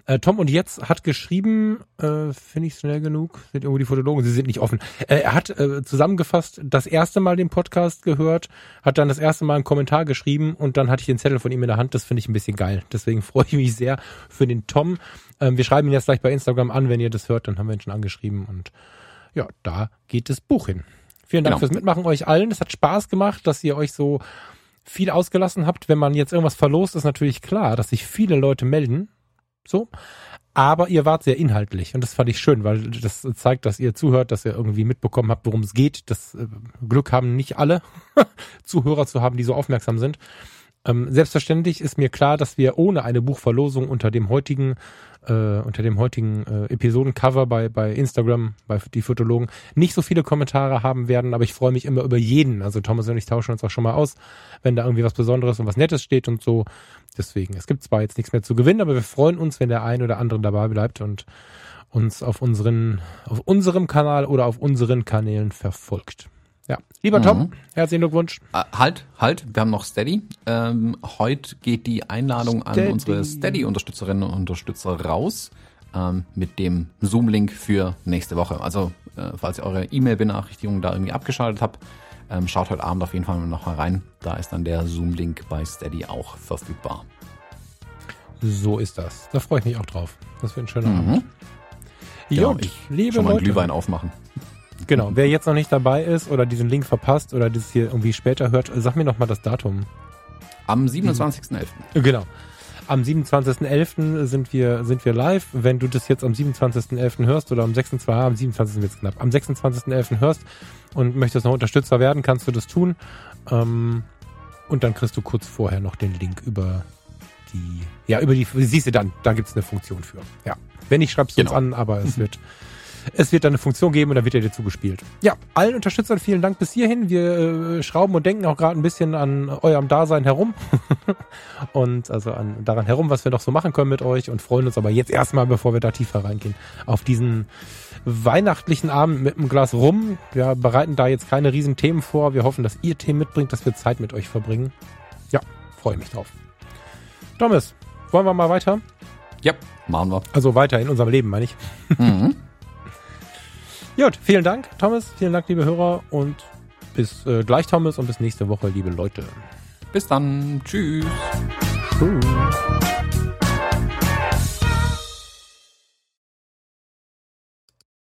Äh, Tom und jetzt hat geschrieben, äh, finde ich schnell genug, sind irgendwo die Fotologen, sie sind nicht offen. Äh, er hat äh, zusammengefasst das erste Mal den Podcast gehört, hat dann das erste Mal einen Kommentar geschrieben und dann hatte ich den Zettel von ihm in der Hand. Das finde ich ein bisschen geil. Deswegen freue ich mich sehr für den Tom. Ähm, wir schreiben ihn jetzt gleich bei Instagram an, wenn ihr das hört, dann haben wir ihn schon angeschrieben und ja, da geht das Buch hin. Vielen Dank genau. fürs Mitmachen euch allen. Es hat Spaß gemacht, dass ihr euch so viel ausgelassen habt. Wenn man jetzt irgendwas verlost, ist natürlich klar, dass sich viele Leute melden. So. Aber ihr wart sehr inhaltlich und das fand ich schön, weil das zeigt, dass ihr zuhört, dass ihr irgendwie mitbekommen habt, worum es geht. Das äh, Glück haben nicht alle Zuhörer zu haben, die so aufmerksam sind. Ähm, selbstverständlich ist mir klar, dass wir ohne eine Buchverlosung unter dem heutigen äh, unter dem heutigen äh, Episodencover bei bei Instagram bei die Fotologen nicht so viele Kommentare haben werden, aber ich freue mich immer über jeden. Also Thomas und ich tauschen uns auch schon mal aus, wenn da irgendwie was Besonderes und was Nettes steht und so. Deswegen, es gibt zwar jetzt nichts mehr zu gewinnen, aber wir freuen uns, wenn der ein oder andere dabei bleibt und uns auf unseren auf unserem Kanal oder auf unseren Kanälen verfolgt. Ja. Lieber mhm. Tom, herzlichen Glückwunsch. Äh, halt, halt, wir haben noch Steady. Ähm, heute geht die Einladung Steady. an unsere Steady-Unterstützerinnen und Unterstützer raus ähm, mit dem Zoom-Link für nächste Woche. Also, äh, falls ihr eure E-Mail-Benachrichtigung da irgendwie abgeschaltet habt, ähm, schaut heute Abend auf jeden Fall noch mal rein. Da ist dann der Zoom-Link bei Steady auch verfügbar. So ist das. Da freue ich mich auch drauf. Das wird ein schöner mhm. Abend. Genau, ich liebe schon mal einen Glühwein aufmachen. Genau, wer jetzt noch nicht dabei ist oder diesen Link verpasst oder das hier irgendwie später hört, sag mir noch mal das Datum. Am 27.11. Genau. Am 27.11. sind wir, sind wir live. Wenn du das jetzt am 27.11. hörst oder am 26. am 27. wird knapp, am 26.11. hörst und möchtest noch Unterstützer werden, kannst du das tun. Ähm, Und dann kriegst du kurz vorher noch den Link über die, ja, über die, siehst du dann, da gibt's eine Funktion für. Ja. Wenn nicht, schreibst du Genau. uns an, aber es wird, es wird dann eine Funktion geben und dann wird er dir zugespielt. Ja, allen Unterstützern vielen Dank bis hierhin. Wir äh, schrauben und denken auch gerade ein bisschen an eurem Dasein herum. und also an, daran herum, was wir noch so machen können mit euch und freuen uns aber jetzt erstmal, bevor wir da tiefer reingehen, auf diesen weihnachtlichen Abend mit einem Glas rum. Wir bereiten da jetzt keine riesen Themen vor. Wir hoffen, dass ihr Themen mitbringt, dass wir Zeit mit euch verbringen. Ja, freue mich drauf. Thomas, wollen wir mal weiter? Ja, machen wir. Also weiter in unserem Leben, meine ich. Mhm. Gut, vielen Dank, Thomas. Vielen Dank, liebe Hörer. Und bis äh, gleich, Thomas, und bis nächste Woche, liebe Leute. Bis dann. Tschüss. Tschüss.